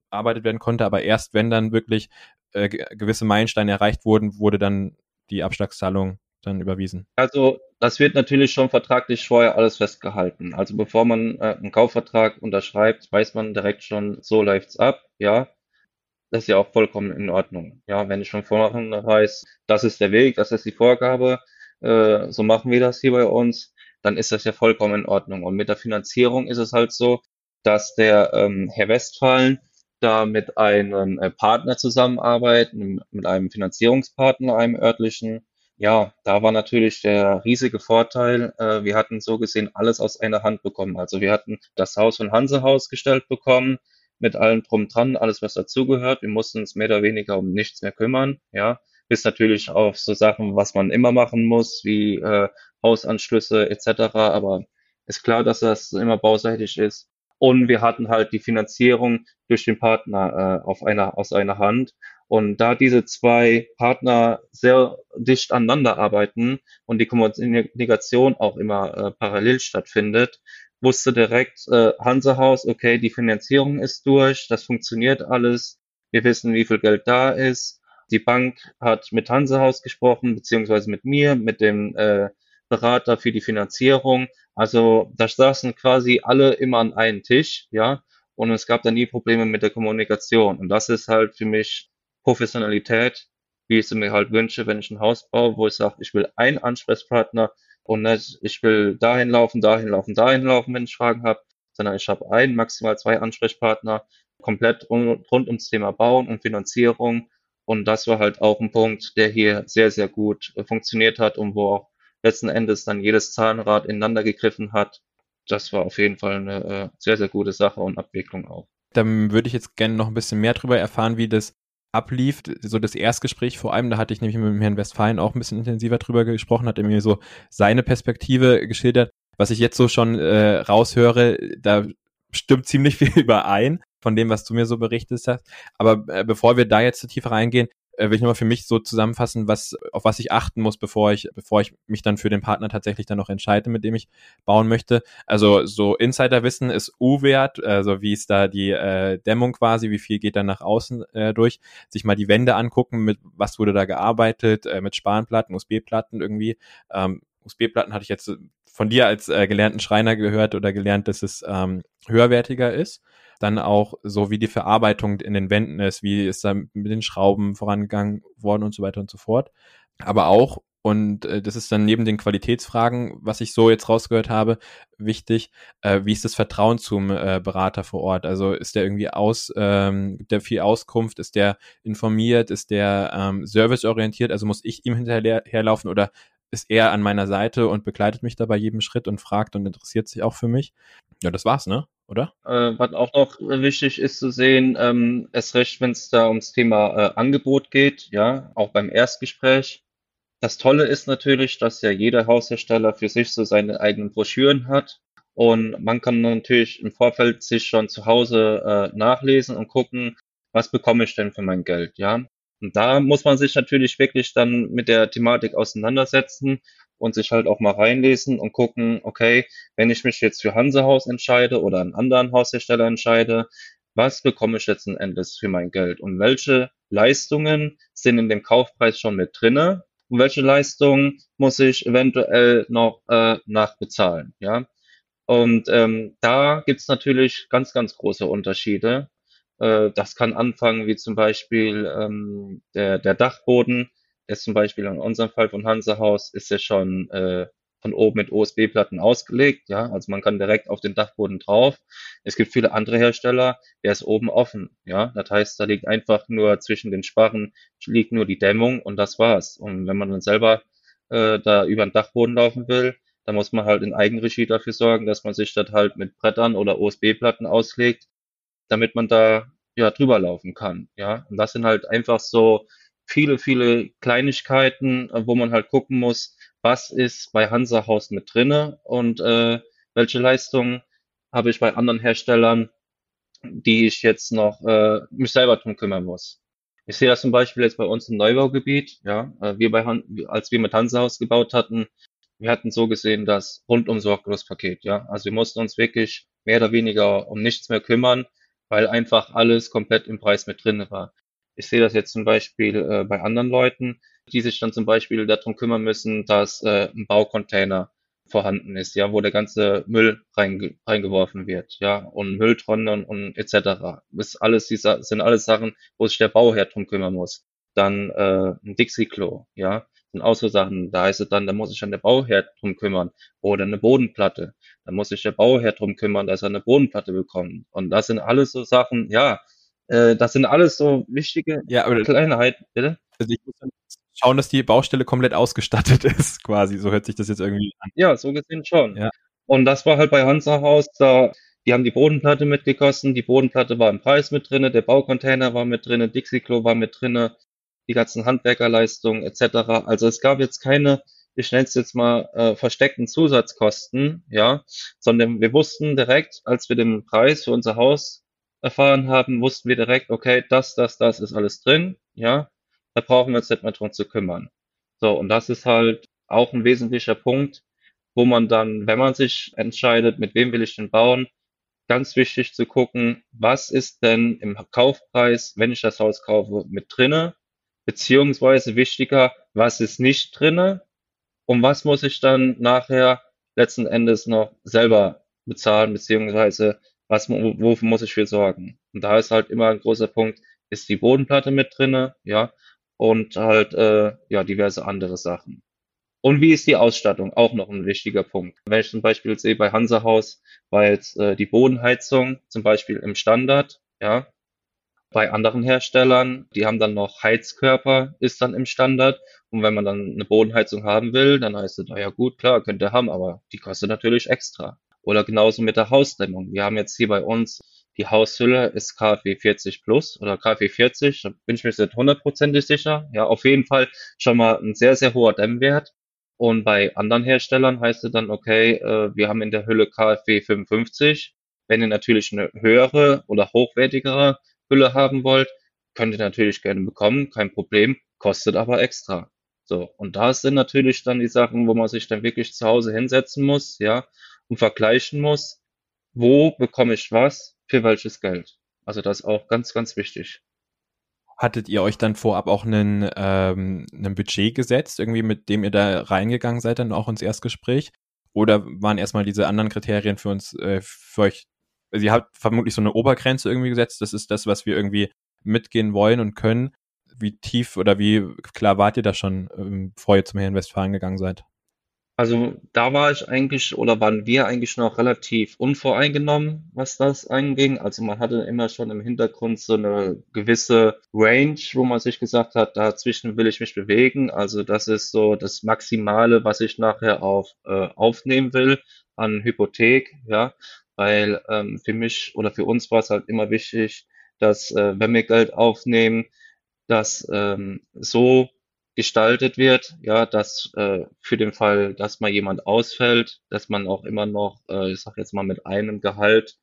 losgearbeitet werden konnte, aber erst wenn dann wirklich äh, gewisse Meilensteine erreicht wurden, wurde dann die Abschlagszahlung dann überwiesen? Also das wird natürlich schon vertraglich vorher alles festgehalten. Also bevor man äh, einen Kaufvertrag unterschreibt, weiß man direkt schon, so läuft's ab, ja. Das ist ja auch vollkommen in Ordnung. Ja, wenn ich schon vorhin weiß, das ist der Weg, das ist die Vorgabe, äh, so machen wir das hier bei uns, dann ist das ja vollkommen in Ordnung. Und mit der Finanzierung ist es halt so, dass der ähm, Herr Westphalen da mit einem äh, Partner zusammenarbeitet, mit einem Finanzierungspartner, einem örtlichen, ja, da war natürlich der riesige Vorteil, äh, wir hatten so gesehen alles aus einer Hand bekommen. Also wir hatten das Haus von Hansehaus gestellt bekommen, mit allem drum dran, alles was dazugehört. Wir mussten uns mehr oder weniger um nichts mehr kümmern, ja. Bis natürlich auf so Sachen, was man immer machen muss, wie äh, Hausanschlüsse etc. Aber ist klar, dass das immer bauseitig ist. Und wir hatten halt die Finanzierung durch den Partner äh, auf einer, aus einer Hand. Und da diese zwei Partner sehr dicht aneinander arbeiten und die Kommunikation auch immer äh, parallel stattfindet, wusste direkt äh, Hansehaus, okay, die Finanzierung ist durch, das funktioniert alles, wir wissen, wie viel Geld da ist. Die Bank hat mit Hansehaus gesprochen, beziehungsweise mit mir, mit dem äh, Berater für die Finanzierung. Also da saßen quasi alle immer an einem Tisch, ja, und es gab da nie Probleme mit der Kommunikation. Und das ist halt für mich Professionalität, wie ich sie mir halt wünsche, wenn ich ein Haus baue, wo ich sage, ich will einen Ansprechpartner und nicht, ich will dahin laufen, dahin laufen, dahin laufen, wenn ich Fragen habe, sondern ich habe einen, maximal zwei Ansprechpartner, komplett rund, rund ums Thema Bauen und Finanzierung. Und das war halt auch ein Punkt, der hier sehr, sehr gut äh, funktioniert hat und wo auch letzten Endes dann jedes Zahnrad ineinander gegriffen hat. Das war auf jeden Fall eine äh, sehr, sehr gute Sache und Abwicklung auch. Dann würde ich jetzt gerne noch ein bisschen mehr darüber erfahren, wie das ablief, so das Erstgespräch vor allem, da hatte ich nämlich mit dem Herrn Westfalen auch ein bisschen intensiver drüber gesprochen, hat er mir so seine Perspektive geschildert. Was ich jetzt so schon äh, raushöre, da stimmt ziemlich *laughs* viel überein von dem, was du mir so berichtet hast. Aber äh, bevor wir da jetzt tiefer reingehen, will ich nochmal für mich so zusammenfassen, was, auf was ich achten muss, bevor ich, bevor ich mich dann für den Partner tatsächlich dann noch entscheide, mit dem ich bauen möchte. Also so Insiderwissen ist U-Wert, also wie ist da die äh, Dämmung quasi, wie viel geht dann nach außen äh, durch, sich mal die Wände angucken, mit was wurde da gearbeitet, äh, mit Spanplatten, USB-Platten irgendwie. Ähm, USB-Platten hatte ich jetzt von dir als äh, gelernten Schreiner gehört oder gelernt, dass es ähm, höherwertiger ist dann auch so, wie die Verarbeitung in den Wänden ist, wie ist da mit den Schrauben vorangegangen worden und so weiter und so fort. Aber auch, und äh, das ist dann neben den Qualitätsfragen, was ich so jetzt rausgehört habe, wichtig, äh, wie ist das Vertrauen zum äh, Berater vor Ort? Also ist der irgendwie aus, ähm, gibt der viel Auskunft, ist der informiert, ist der ähm, serviceorientiert, also muss ich ihm hinterherlaufen oder ist er an meiner Seite und begleitet mich da bei jedem Schritt und fragt und interessiert sich auch für mich. Ja, das war's, ne? oder? Äh, was auch noch wichtig ist zu sehen, ähm, erst recht, wenn es da ums Thema äh, Angebot geht, ja, auch beim Erstgespräch. Das Tolle ist natürlich, dass ja jeder Haushersteller für sich so seine eigenen Broschüren hat. Und man kann natürlich im Vorfeld sich schon zu Hause äh, nachlesen und gucken, was bekomme ich denn für mein Geld, ja. Und da muss man sich natürlich wirklich dann mit der Thematik auseinandersetzen und sich halt auch mal reinlesen und gucken, okay, wenn ich mich jetzt für Hansehaus entscheide oder einen anderen Haushersteller entscheide, was bekomme ich letzten Endes für mein Geld und welche Leistungen sind in dem Kaufpreis schon mit drinne und welche Leistungen muss ich eventuell noch äh, nachbezahlen, ja. Und ähm, da gibt's natürlich ganz, ganz große Unterschiede. Äh, das kann anfangen wie zum Beispiel ähm, der, der Dachboden. ist zum Beispiel in unserem Fall von Hansehaus ist ja schon äh, von oben mit OSB-Platten ausgelegt. Ja, also man kann direkt auf den Dachboden drauf. Es gibt viele andere Hersteller, der ist oben offen. Ja, das heißt, da liegt einfach nur zwischen den Sparren liegt nur die Dämmung und das war's. Und wenn man dann selber äh, da über den Dachboden laufen will, dann muss man halt in Eigenregie dafür sorgen, dass man sich das halt mit Brettern oder OSB-Platten auslegt damit man da ja drüber laufen kann. Ja, und das sind halt einfach so viele, viele Kleinigkeiten, äh, wo man halt gucken muss, was ist bei Hansa Haus mit drinne und äh, welche Leistungen habe ich bei anderen Herstellern, die ich jetzt noch äh, mich selber drum kümmern muss. Ich sehe das zum Beispiel jetzt bei uns im Neubaugebiet, ja, äh, wir bei Han als wir mit Hansa Haus gebaut hatten, wir hatten so gesehen das rundum sorglos Paket, ja. Also wir mussten uns wirklich mehr oder weniger um nichts mehr kümmern weil einfach alles komplett im Preis mit drin war. Ich sehe das jetzt zum Beispiel äh, bei anderen Leuten, die sich dann zum Beispiel darum kümmern müssen, dass äh, ein Baucontainer vorhanden ist, ja, wo der ganze Müll reinge reingeworfen wird, ja, und Mülltonnen und, und etc. Das alles die sind alles Sachen, wo sich der Bauherr drum kümmern muss. Dann äh, ein Dixie-Klo, ja, sind auch so Sachen, da heißt es dann, da muss sich dann der Bauherr drum kümmern. Oder eine Bodenplatte. Da muss sich der Bauherr drum kümmern, dass er eine Bodenplatte bekommt. Und das sind alles so Sachen, ja, äh, das sind alles so wichtige ja, aber Kleinheiten, bitte? Also ich muss dann schauen, dass die Baustelle komplett ausgestattet *laughs* ist, quasi. So hört sich das jetzt irgendwie an. Ja, so gesehen schon. Ja. Und das war halt bei Hansa Haus, da, die haben die Bodenplatte mitgekostet, die Bodenplatte war im Preis mit drinne, der Baucontainer war mit drinne, Dixie-Klo war mit drinne, die ganzen Handwerkerleistungen etc. Also es gab jetzt keine, ich nenne es jetzt mal, äh, versteckten Zusatzkosten, ja, sondern wir wussten direkt, als wir den Preis für unser Haus erfahren haben, wussten wir direkt, okay, das, das, das ist alles drin, ja, da brauchen wir uns nicht mehr drum zu kümmern. So, und das ist halt auch ein wesentlicher Punkt, wo man dann, wenn man sich entscheidet, mit wem will ich denn bauen, ganz wichtig zu gucken, was ist denn im Kaufpreis, wenn ich das Haus kaufe, mit drinne beziehungsweise wichtiger, was ist nicht drinne und was muss ich dann nachher letzten Endes noch selber bezahlen, beziehungsweise was, wofür muss ich für sorgen. Und da ist halt immer ein großer Punkt, ist die Bodenplatte mit drinne, ja, und halt, äh, ja, diverse andere Sachen. Und wie ist die Ausstattung? Auch noch ein wichtiger Punkt. Wenn ich zum Beispiel sehe bei Hansa Haus, war jetzt äh, die Bodenheizung zum Beispiel im Standard, ja, bei anderen Herstellern, die haben dann noch Heizkörper, ist dann im Standard. Und wenn man dann eine Bodenheizung haben will, dann heißt es, na ja gut, klar, könnt ihr haben, aber die kostet natürlich extra. Oder genauso mit der Hausdämmung. Wir haben jetzt hier bei uns die Haushülle ist KfW 40 plus oder KfW 40, da bin ich mir jetzt hundertprozentig sicher. Ja, auf jeden Fall schon mal ein sehr, sehr hoher Dämmwert. Und bei anderen Herstellern heißt es dann, okay, äh, wir haben in der Hülle KfW 55. Wenn ihr natürlich eine höhere oder hochwertigere Hülle haben wollt, könnt ihr natürlich gerne bekommen, kein Problem, kostet aber extra. So, und da sind natürlich dann die Sachen, wo man sich dann wirklich zu Hause hinsetzen muss, ja, und vergleichen muss, wo bekomme ich was für welches Geld. Also das ist auch ganz, ganz wichtig. Hattet ihr euch dann vorab auch einen, ähm, ein Budget gesetzt, irgendwie mit dem ihr da reingegangen seid, dann auch ins Erstgespräch? Oder waren erstmal diese anderen Kriterien für uns, äh, für euch ihr habt vermutlich so eine Obergrenze irgendwie gesetzt. Das ist das, was wir irgendwie mitgehen wollen und können. Wie tief oder wie klar wart ihr da schon, ähm, bevor ihr zum Herrn Westfalen gegangen seid? Also da war ich eigentlich oder waren wir eigentlich noch relativ unvoreingenommen, was das anging. Also man hatte immer schon im Hintergrund so eine gewisse Range, wo man sich gesagt hat, dazwischen will ich mich bewegen. Also das ist so das Maximale, was ich nachher auf, äh, aufnehmen will an Hypothek, ja. Weil ähm, für mich oder für uns war es halt immer wichtig, dass äh, wenn wir Geld aufnehmen, das ähm, so gestaltet wird, ja, dass äh, für den Fall, dass mal jemand ausfällt, dass man auch immer noch, äh, ich sag jetzt mal mit einem Gehalt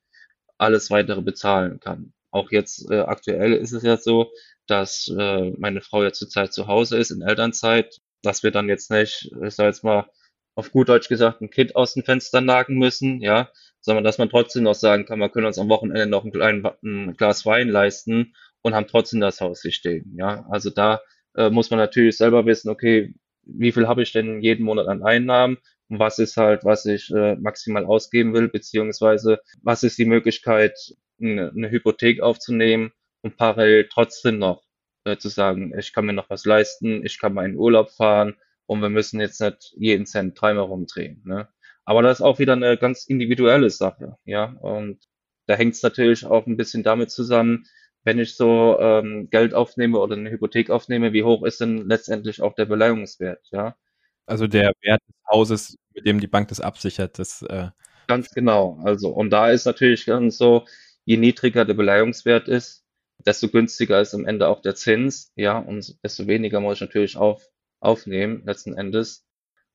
alles weitere bezahlen kann. Auch jetzt äh, aktuell ist es ja so, dass äh, meine Frau ja zurzeit zu Hause ist in Elternzeit, dass wir dann jetzt nicht, ich sag jetzt mal auf gut Deutsch gesagt, ein Kind aus dem Fenster nagen müssen, ja, sondern dass man trotzdem noch sagen kann, wir können uns am Wochenende noch ein, klein, ein Glas Wein leisten und haben trotzdem das Haus hier stehen, ja. Also da äh, muss man natürlich selber wissen, okay, wie viel habe ich denn jeden Monat an Einnahmen und was ist halt, was ich äh, maximal ausgeben will, beziehungsweise was ist die Möglichkeit, eine, eine Hypothek aufzunehmen und parallel trotzdem noch äh, zu sagen, ich kann mir noch was leisten, ich kann mal in Urlaub fahren und wir müssen jetzt nicht jeden Cent dreimal rumdrehen. Ne? Aber das ist auch wieder eine ganz individuelle Sache, ja. Und da hängt es natürlich auch ein bisschen damit zusammen, wenn ich so ähm, Geld aufnehme oder eine Hypothek aufnehme, wie hoch ist denn letztendlich auch der Beleihungswert, ja? Also der Wert des Hauses, mit dem die Bank das absichert, das äh Ganz genau. Also, und da ist natürlich ganz so, je niedriger der Beleihungswert ist, desto günstiger ist am Ende auch der Zins, ja, und desto weniger muss ich natürlich auf, aufnehmen, letzten Endes.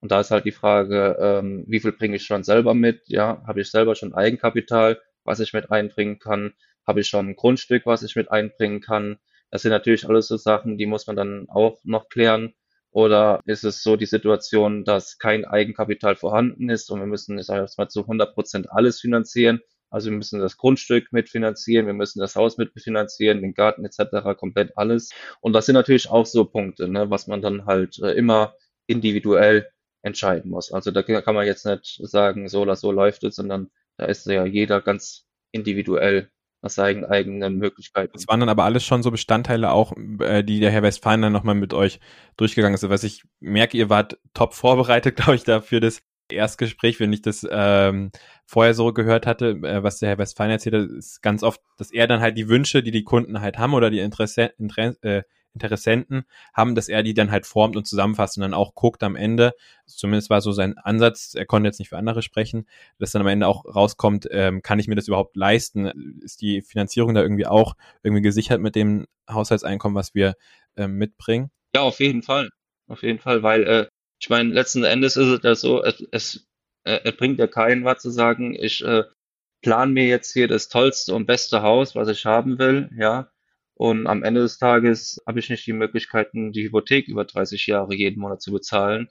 Und da ist halt die Frage, ähm, wie viel bringe ich schon selber mit? Ja, habe ich selber schon Eigenkapital, was ich mit einbringen kann? Habe ich schon ein Grundstück, was ich mit einbringen kann? Das sind natürlich alles so Sachen, die muss man dann auch noch klären. Oder ist es so die Situation, dass kein Eigenkapital vorhanden ist und wir müssen, ich sage jetzt mal, zu 100 Prozent alles finanzieren? Also wir müssen das Grundstück mitfinanzieren, wir müssen das Haus mitfinanzieren, den Garten etc., komplett alles. Und das sind natürlich auch so Punkte, ne, was man dann halt äh, immer individuell entscheiden muss. Also da kann man jetzt nicht sagen, so oder so läuft es, sondern da ist ja jeder ganz individuell nach seinen eigenen Möglichkeiten. Das waren dann aber alles schon so Bestandteile auch, äh, die der Herr Westphalen dann nochmal mit euch durchgegangen ist. Was ich merke, ihr wart top vorbereitet, *laughs* glaube ich, dafür das Erstgespräch, wenn ich das ähm, vorher so gehört hatte, äh, was der Herr Westphalen erzählt hat, ist ganz oft, dass er dann halt die Wünsche, die die Kunden halt haben oder die Interesse, Inter äh, Interessenten haben, dass er die dann halt formt und zusammenfasst und dann auch guckt am Ende, zumindest war so sein Ansatz, er konnte jetzt nicht für andere sprechen, dass dann am Ende auch rauskommt, ähm, kann ich mir das überhaupt leisten? Ist die Finanzierung da irgendwie auch irgendwie gesichert mit dem Haushaltseinkommen, was wir ähm, mitbringen? Ja, auf jeden Fall. Auf jeden Fall, weil äh, ich meine, letzten Endes ist es ja so, es, es, äh, es bringt ja keinen was zu sagen, ich äh, plan mir jetzt hier das tollste und beste Haus, was ich haben will, ja. Und am Ende des Tages habe ich nicht die Möglichkeiten, die Hypothek über 30 Jahre jeden Monat zu bezahlen.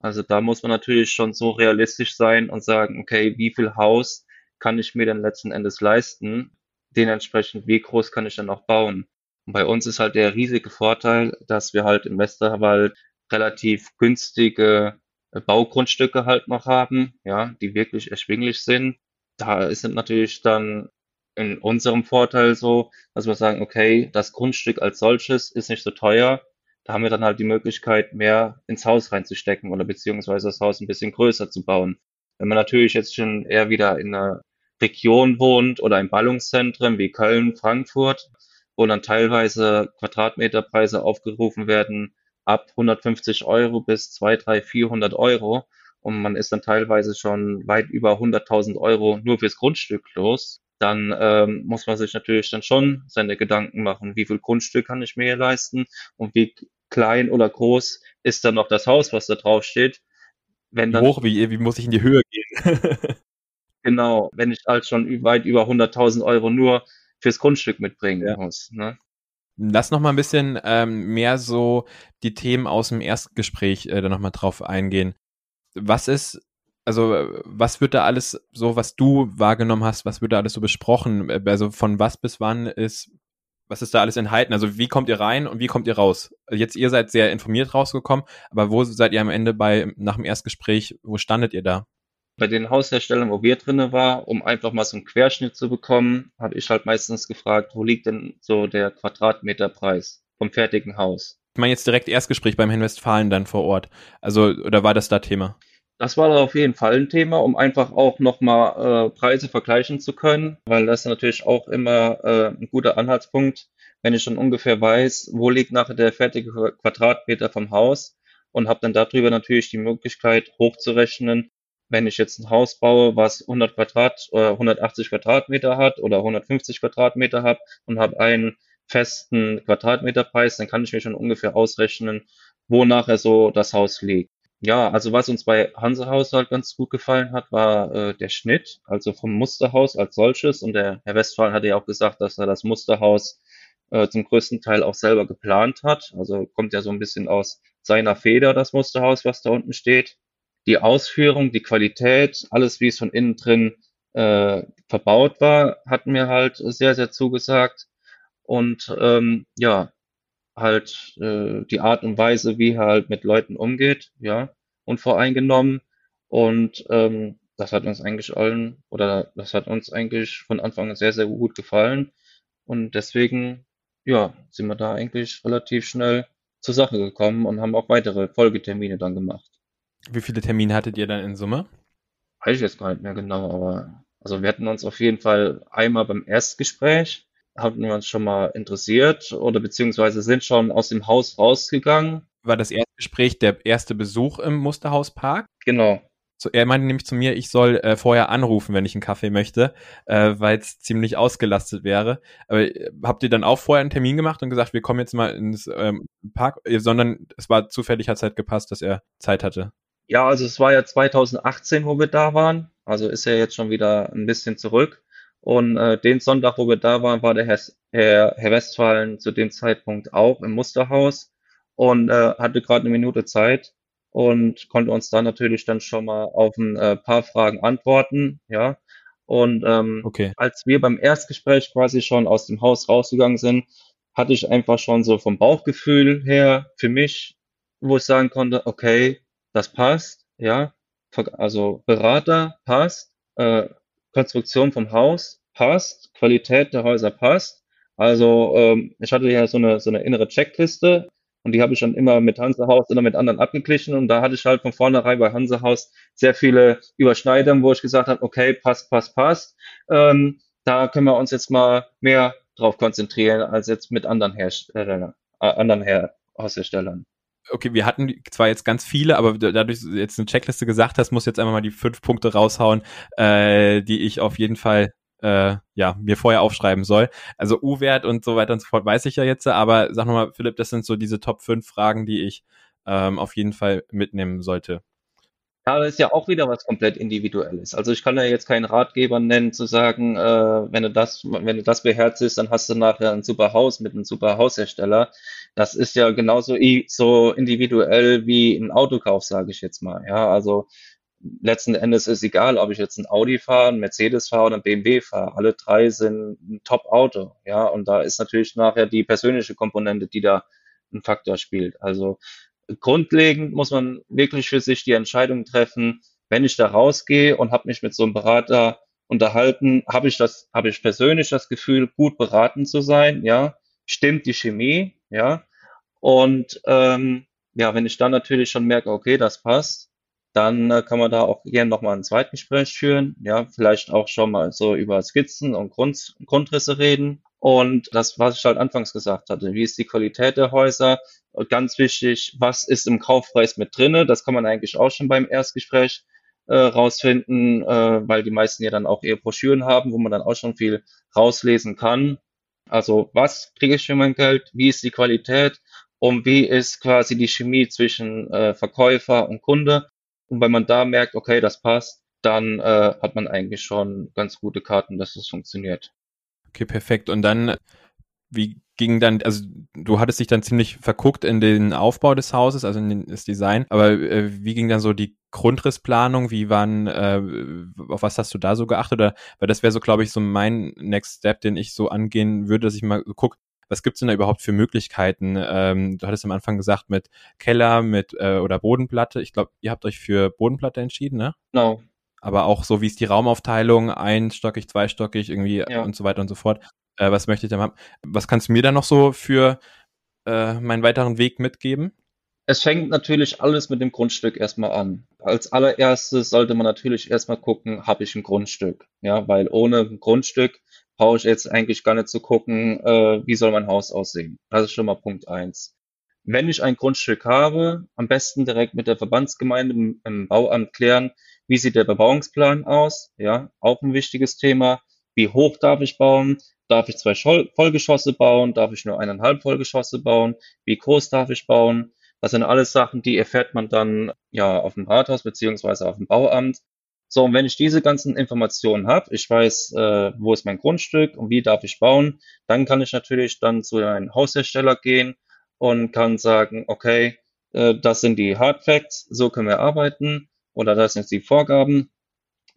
Also da muss man natürlich schon so realistisch sein und sagen, okay, wie viel Haus kann ich mir denn letzten Endes leisten? Dementsprechend, wie groß kann ich dann auch bauen? Und bei uns ist halt der riesige Vorteil, dass wir halt im Westerwald relativ günstige äh, Baugrundstücke halt noch haben, ja, die wirklich erschwinglich sind. Da ist natürlich dann in unserem Vorteil so, dass wir sagen, okay, das Grundstück als solches ist nicht so teuer. Da haben wir dann halt die Möglichkeit, mehr ins Haus reinzustecken oder beziehungsweise das Haus ein bisschen größer zu bauen. Wenn man natürlich jetzt schon eher wieder in einer Region wohnt oder in Ballungszentren wie Köln, Frankfurt, wo dann teilweise Quadratmeterpreise aufgerufen werden, ab 150 Euro bis 2, 3, 400 Euro. Und man ist dann teilweise schon weit über 100.000 Euro nur fürs Grundstück los. Dann ähm, muss man sich natürlich dann schon seine Gedanken machen, wie viel Grundstück kann ich mir hier leisten und wie klein oder groß ist dann noch das Haus, was da drauf steht. Wenn dann, Hoch, wie, wie muss ich in die Höhe gehen? *laughs* genau, wenn ich halt schon weit über 100.000 Euro nur fürs Grundstück mitbringen ja. muss. Ne? Lass noch mal ein bisschen ähm, mehr so die Themen aus dem Erstgespräch äh, da noch mal drauf eingehen. Was ist, also was wird da alles so, was du wahrgenommen hast, was wird da alles so besprochen? Äh, also von was bis wann ist, was ist da alles enthalten? Also wie kommt ihr rein und wie kommt ihr raus? Jetzt ihr seid sehr informiert rausgekommen, aber wo seid ihr am Ende bei nach dem Erstgespräch? Wo standet ihr da? bei den Hausherstellern, wo wir drinne war, um einfach mal so einen Querschnitt zu bekommen, habe ich halt meistens gefragt, wo liegt denn so der Quadratmeterpreis vom fertigen Haus? Ich meine jetzt direkt Erstgespräch beim Herrn Westfalen dann vor Ort. Also, oder war das da Thema? Das war auf jeden Fall ein Thema, um einfach auch nochmal äh, Preise vergleichen zu können, weil das ist natürlich auch immer äh, ein guter Anhaltspunkt, wenn ich schon ungefähr weiß, wo liegt nachher der fertige Quadratmeter vom Haus und habe dann darüber natürlich die Möglichkeit hochzurechnen, wenn ich jetzt ein Haus baue, was 100 Quadrat, äh, 180 Quadratmeter hat oder 150 Quadratmeter hat und habe einen festen Quadratmeterpreis, dann kann ich mir schon ungefähr ausrechnen, wo nachher so das Haus liegt. Ja, also was uns bei Hansehaus halt ganz gut gefallen hat, war äh, der Schnitt, also vom Musterhaus als solches. Und der Herr Westphal hatte ja auch gesagt, dass er das Musterhaus äh, zum größten Teil auch selber geplant hat. Also kommt ja so ein bisschen aus seiner Feder, das Musterhaus, was da unten steht. Die Ausführung, die Qualität, alles, wie es von innen drin äh, verbaut war, hat mir halt sehr, sehr zugesagt. Und ähm, ja, halt äh, die Art und Weise, wie er halt mit Leuten umgeht, ja, unvoreingenommen. Und ähm, das hat uns eigentlich allen, oder das hat uns eigentlich von Anfang an sehr, sehr gut gefallen. Und deswegen, ja, sind wir da eigentlich relativ schnell zur Sache gekommen und haben auch weitere Folgetermine dann gemacht. Wie viele Termine hattet ihr dann in Summe? Weiß ich jetzt gar nicht mehr genau, aber also wir hatten uns auf jeden Fall einmal beim Erstgespräch, hatten wir uns schon mal interessiert oder beziehungsweise sind schon aus dem Haus rausgegangen. War das Erstgespräch der erste Besuch im Musterhauspark? Genau. So, er meinte nämlich zu mir, ich soll äh, vorher anrufen, wenn ich einen Kaffee möchte, äh, weil es ziemlich ausgelastet wäre. Aber äh, habt ihr dann auch vorher einen Termin gemacht und gesagt, wir kommen jetzt mal ins ähm, Park, äh, sondern es war zufällig hat Zeit gepasst, dass er Zeit hatte? Ja, also es war ja 2018, wo wir da waren. Also ist er jetzt schon wieder ein bisschen zurück. Und äh, den Sonntag, wo wir da waren, war der Herr, Herr, Herr Westphalen zu dem Zeitpunkt auch im Musterhaus und äh, hatte gerade eine Minute Zeit und konnte uns dann natürlich dann schon mal auf ein äh, paar Fragen antworten, ja. Und ähm, Okay. als wir beim Erstgespräch quasi schon aus dem Haus rausgegangen sind, hatte ich einfach schon so vom Bauchgefühl her für mich, wo ich sagen konnte, okay, das passt, ja. Also Berater passt, äh, Konstruktion vom Haus passt, Qualität der Häuser passt. Also ähm, ich hatte ja so eine so eine innere Checkliste und die habe ich dann immer mit Hansehaus oder mit anderen abgeglichen. Und da hatte ich halt von vornherein bei Hansehaus sehr viele Überschneidungen, wo ich gesagt habe, okay, passt, passt, passt. Ähm, da können wir uns jetzt mal mehr drauf konzentrieren als jetzt mit anderen Herstellern, äh, anderen Her Hausherstellern. Okay, wir hatten zwar jetzt ganz viele, aber dadurch, dass du jetzt eine Checkliste gesagt hast, muss jetzt einfach mal die fünf Punkte raushauen, äh, die ich auf jeden Fall äh, ja, mir vorher aufschreiben soll. Also U-Wert und so weiter und so fort weiß ich ja jetzt, aber sag nochmal, Philipp, das sind so diese Top 5 Fragen, die ich ähm, auf jeden Fall mitnehmen sollte. Ja, das ist ja auch wieder was komplett Individuelles. Also ich kann ja jetzt keinen Ratgeber nennen, zu sagen, äh, wenn du das, wenn du das beherzigst, dann hast du nachher ein super Haus mit einem super Haushersteller. Das ist ja genauso so individuell wie ein Autokauf, sage ich jetzt mal. Ja, also letzten Endes ist egal, ob ich jetzt ein Audi fahre, ein Mercedes fahre oder ein BMW fahre. Alle drei sind ein Top-Auto. Ja, und da ist natürlich nachher die persönliche Komponente, die da einen Faktor spielt. Also grundlegend muss man wirklich für sich die Entscheidung treffen, wenn ich da rausgehe und habe mich mit so einem Berater unterhalten, habe ich das, habe ich persönlich das Gefühl, gut beraten zu sein, ja, stimmt die Chemie, ja, und ähm, ja, wenn ich dann natürlich schon merke, okay, das passt, dann äh, kann man da auch gerne nochmal ein Zweitgespräch führen, ja, vielleicht auch schon mal so über Skizzen und Grund, Grundrisse reden. Und das, was ich halt anfangs gesagt hatte, wie ist die Qualität der Häuser? Und ganz wichtig, was ist im Kaufpreis mit drinne? Das kann man eigentlich auch schon beim Erstgespräch äh, rausfinden, äh, weil die meisten ja dann auch eher Broschüren haben, wo man dann auch schon viel rauslesen kann. Also was kriege ich für mein Geld? Wie ist die Qualität? Und wie ist quasi die Chemie zwischen äh, Verkäufer und Kunde? Und wenn man da merkt, okay, das passt, dann äh, hat man eigentlich schon ganz gute Karten, dass es funktioniert. Okay, perfekt. Und dann, wie ging dann, also du hattest dich dann ziemlich verguckt in den Aufbau des Hauses, also in das Design, aber äh, wie ging dann so die Grundrissplanung? Wie waren, äh, auf was hast du da so geachtet? Oder, weil das wäre so, glaube ich, so mein Next Step, den ich so angehen würde, dass ich mal so guck, was gibt's denn da überhaupt für Möglichkeiten? Ähm, du hattest am Anfang gesagt mit Keller, mit äh, oder Bodenplatte. Ich glaube, ihr habt euch für Bodenplatte entschieden, ne? Genau. aber auch so, wie ist die Raumaufteilung, einstockig, zweistockig, irgendwie Ja. und so weiter und so fort. Äh, was möchte ich da haben? Was kannst du mir da noch so für äh, meinen weiteren Weg mitgeben? Es fängt natürlich alles mit dem Grundstück erstmal an. Als allererstes sollte man natürlich erstmal gucken, habe ich ein Grundstück? Ja, weil ohne Grundstück brauche ich jetzt eigentlich gar nicht zu gucken, äh, wie soll mein Haus aussehen. Das ist schon mal Punkt eins. Wenn ich ein Grundstück habe, am besten direkt mit der Verbandsgemeinde im Bauamt klären, wie sieht der Bebauungsplan aus? Ja, auch ein wichtiges Thema. Wie hoch darf ich bauen? Darf ich zwei Vollgeschosse bauen? Darf ich nur eineinhalb Vollgeschosse bauen? Wie groß darf ich bauen? Das sind alles Sachen, die erfährt man dann ja auf dem Rathaus beziehungsweise auf dem Bauamt. So, und wenn ich diese ganzen Informationen habe, ich weiß, äh, wo ist mein Grundstück und wie darf ich bauen, dann kann ich natürlich dann zu einem Haushersteller gehen und kann sagen, okay, äh, das sind die Hard Facts, so können wir arbeiten oder das sind die Vorgaben.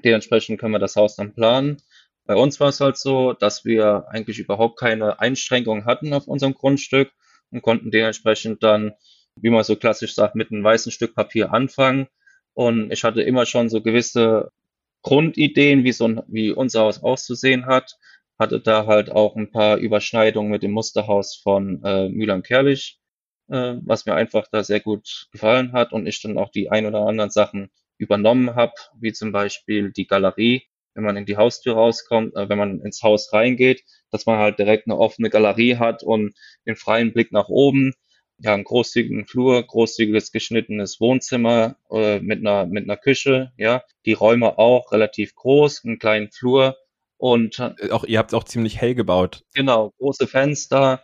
Dementsprechend können wir das Haus dann planen. Bei uns war es halt so, dass wir eigentlich überhaupt keine Einschränkungen hatten auf unserem Grundstück und konnten dementsprechend dann, wie man so klassisch sagt, mit einem weißen Stück Papier anfangen. Und ich hatte immer schon so gewisse Grundideen, wie so ein, wie unser Haus auszusehen hat. Hatte da halt auch ein paar Überschneidungen mit dem Musterhaus von äh, Müller und Kerlich, äh, was mir einfach da sehr gut gefallen hat und ich dann auch die ein oder anderen Sachen übernommen habe, wie zum Beispiel die Galerie, wenn man in die Haustür rauskommt, äh, wenn man ins Haus reingeht, dass man halt direkt eine offene Galerie hat und den freien Blick nach oben. Ja, einen großzügigen Flur, großzügiges geschnittenes Wohnzimmer äh, mit einer mit einer Küche, ja, die Räume auch relativ groß, einen kleinen Flur und äh, auch ihr habt auch ziemlich hell gebaut. Genau, große Fenster,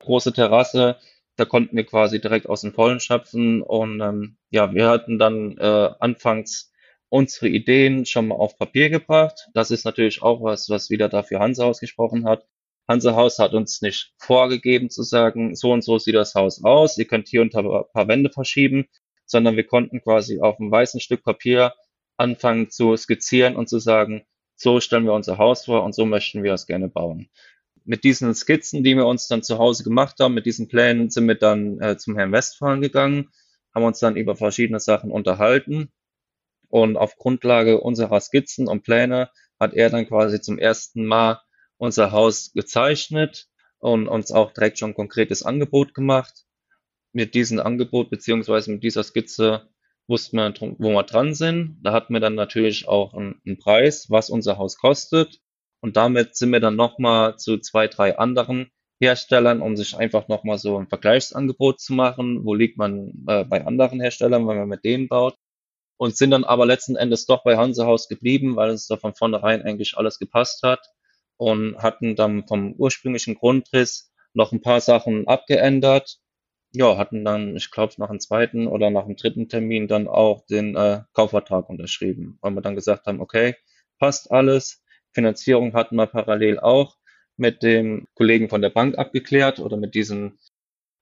große Terrasse, da konnten wir quasi direkt aus dem Vollen schöpfen und ähm, ja, wir hatten dann äh, anfangs unsere Ideen schon mal auf Papier gebracht. Das ist natürlich auch was, was wieder dafür Hansa ausgesprochen hat. Hansa Haus hat uns nicht vorgegeben zu sagen, so und so sieht das Haus aus, ihr könnt hier unter ein paar Wände verschieben, sondern wir konnten quasi auf einem weißen Stück Papier anfangen zu skizzieren und zu sagen, so stellen wir unser Haus vor und so möchten wir es gerne bauen. Mit diesen Skizzen, die wir uns dann zu Hause gemacht haben, mit diesen Plänen sind wir dann äh, zum Herrn Westphalen gegangen, haben uns dann über verschiedene Sachen unterhalten und auf Grundlage unserer Skizzen und Pläne hat er dann quasi zum ersten Mal unser Haus gezeichnet und uns auch direkt schon ein konkretes Angebot gemacht. Mit diesem Angebot beziehungsweise mit dieser Skizze wussten wir, wo wir dran sind. Da hatten wir dann natürlich auch einen, einen Preis, was unser Haus kostet. Und damit sind wir dann nochmal zu zwei, drei anderen Herstellern, um sich einfach nochmal so ein Vergleichsangebot zu machen. Wo liegt man äh, bei anderen Herstellern, wenn man mit denen baut? und sind dann aber letzten Endes doch bei Hansehaus geblieben, weil uns da von vornherein eigentlich alles gepasst hat und hatten dann vom ursprünglichen Grundriss noch ein paar Sachen abgeändert. Ja, hatten dann, ich glaube, nach dem zweiten oder nach dem dritten Termin dann auch den äh, Kaufvertrag unterschrieben, weil wir dann gesagt haben, okay, passt alles. Finanzierung hatten wir parallel auch mit dem Kollegen von der Bank abgeklärt oder mit diesem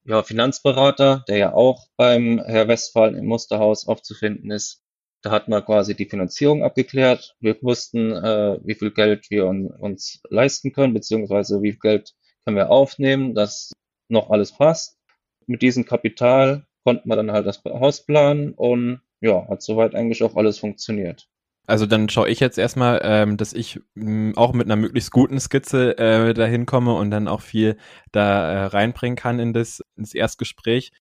ja, Finanzberater, der ja auch beim Herr Westphal im Musterhaus aufzufinden ist. Da hat man quasi die Finanzierung abgeklärt. Wir wussten, äh, wie viel Geld wir un uns leisten können, beziehungsweise wie viel Geld können wir aufnehmen, dass noch alles passt. Mit diesem Kapital konnten wir dann halt das Haus planen und ja, hat soweit eigentlich auch alles funktioniert. Also dann schaue ich jetzt erstmal, ähm, dass ich mh, auch mit einer möglichst guten Skizze äh, dahin komme und dann auch viel da äh, reinbringen kann in das, ins Erstgespräch.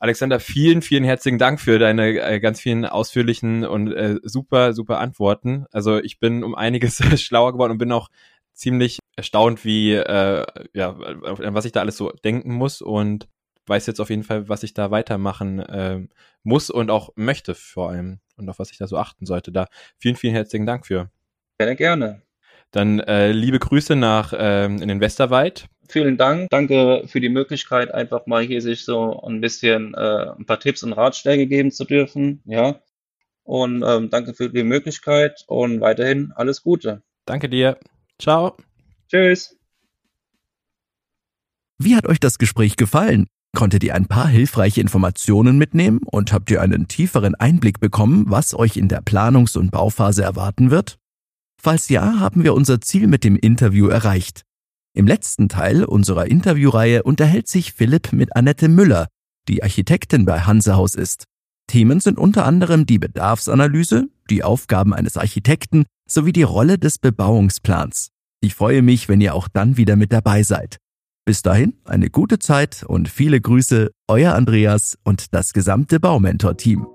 Alexander, vielen, vielen herzlichen Dank für deine äh, ganz vielen ausführlichen und äh, super, super Antworten. Also ich bin um einiges *laughs* schlauer geworden und bin auch ziemlich erstaunt, wie, äh, ja, was ich da alles so denken muss und weiß jetzt auf jeden Fall, was ich da weitermachen äh, muss und auch möchte vor allem und auf was ich da so achten sollte. Da vielen, vielen herzlichen Dank für. Gerne, gerne. Dann äh, liebe Grüße nach ähm, in den Westerwald vielen Dank. Danke für die Möglichkeit, einfach mal hier sich so ein bisschen äh, ein paar Tipps und Ratschläge geben zu dürfen. Ja. Und ähm, danke für die Möglichkeit und weiterhin alles Gute. Danke dir. Ciao. Tschüss. Wie hat euch das Gespräch gefallen? Konntet ihr ein paar hilfreiche Informationen mitnehmen und habt ihr einen tieferen Einblick bekommen, was euch in der Planungs- und Bauphase erwarten wird? Falls ja, haben wir unser Ziel mit dem Interview erreicht. Im letzten Teil unserer Interviewreihe unterhält sich Philipp mit Annette Müller, die Architektin bei Hansehaus ist. Themen sind unter anderem die Bedarfsanalyse, die Aufgaben eines Architekten sowie die Rolle des Bebauungsplans. Ich freue mich, wenn ihr auch dann wieder mit dabei seid. Bis dahin eine gute Zeit und viele Grüße, euer Andreas und das gesamte Baumentor-Team.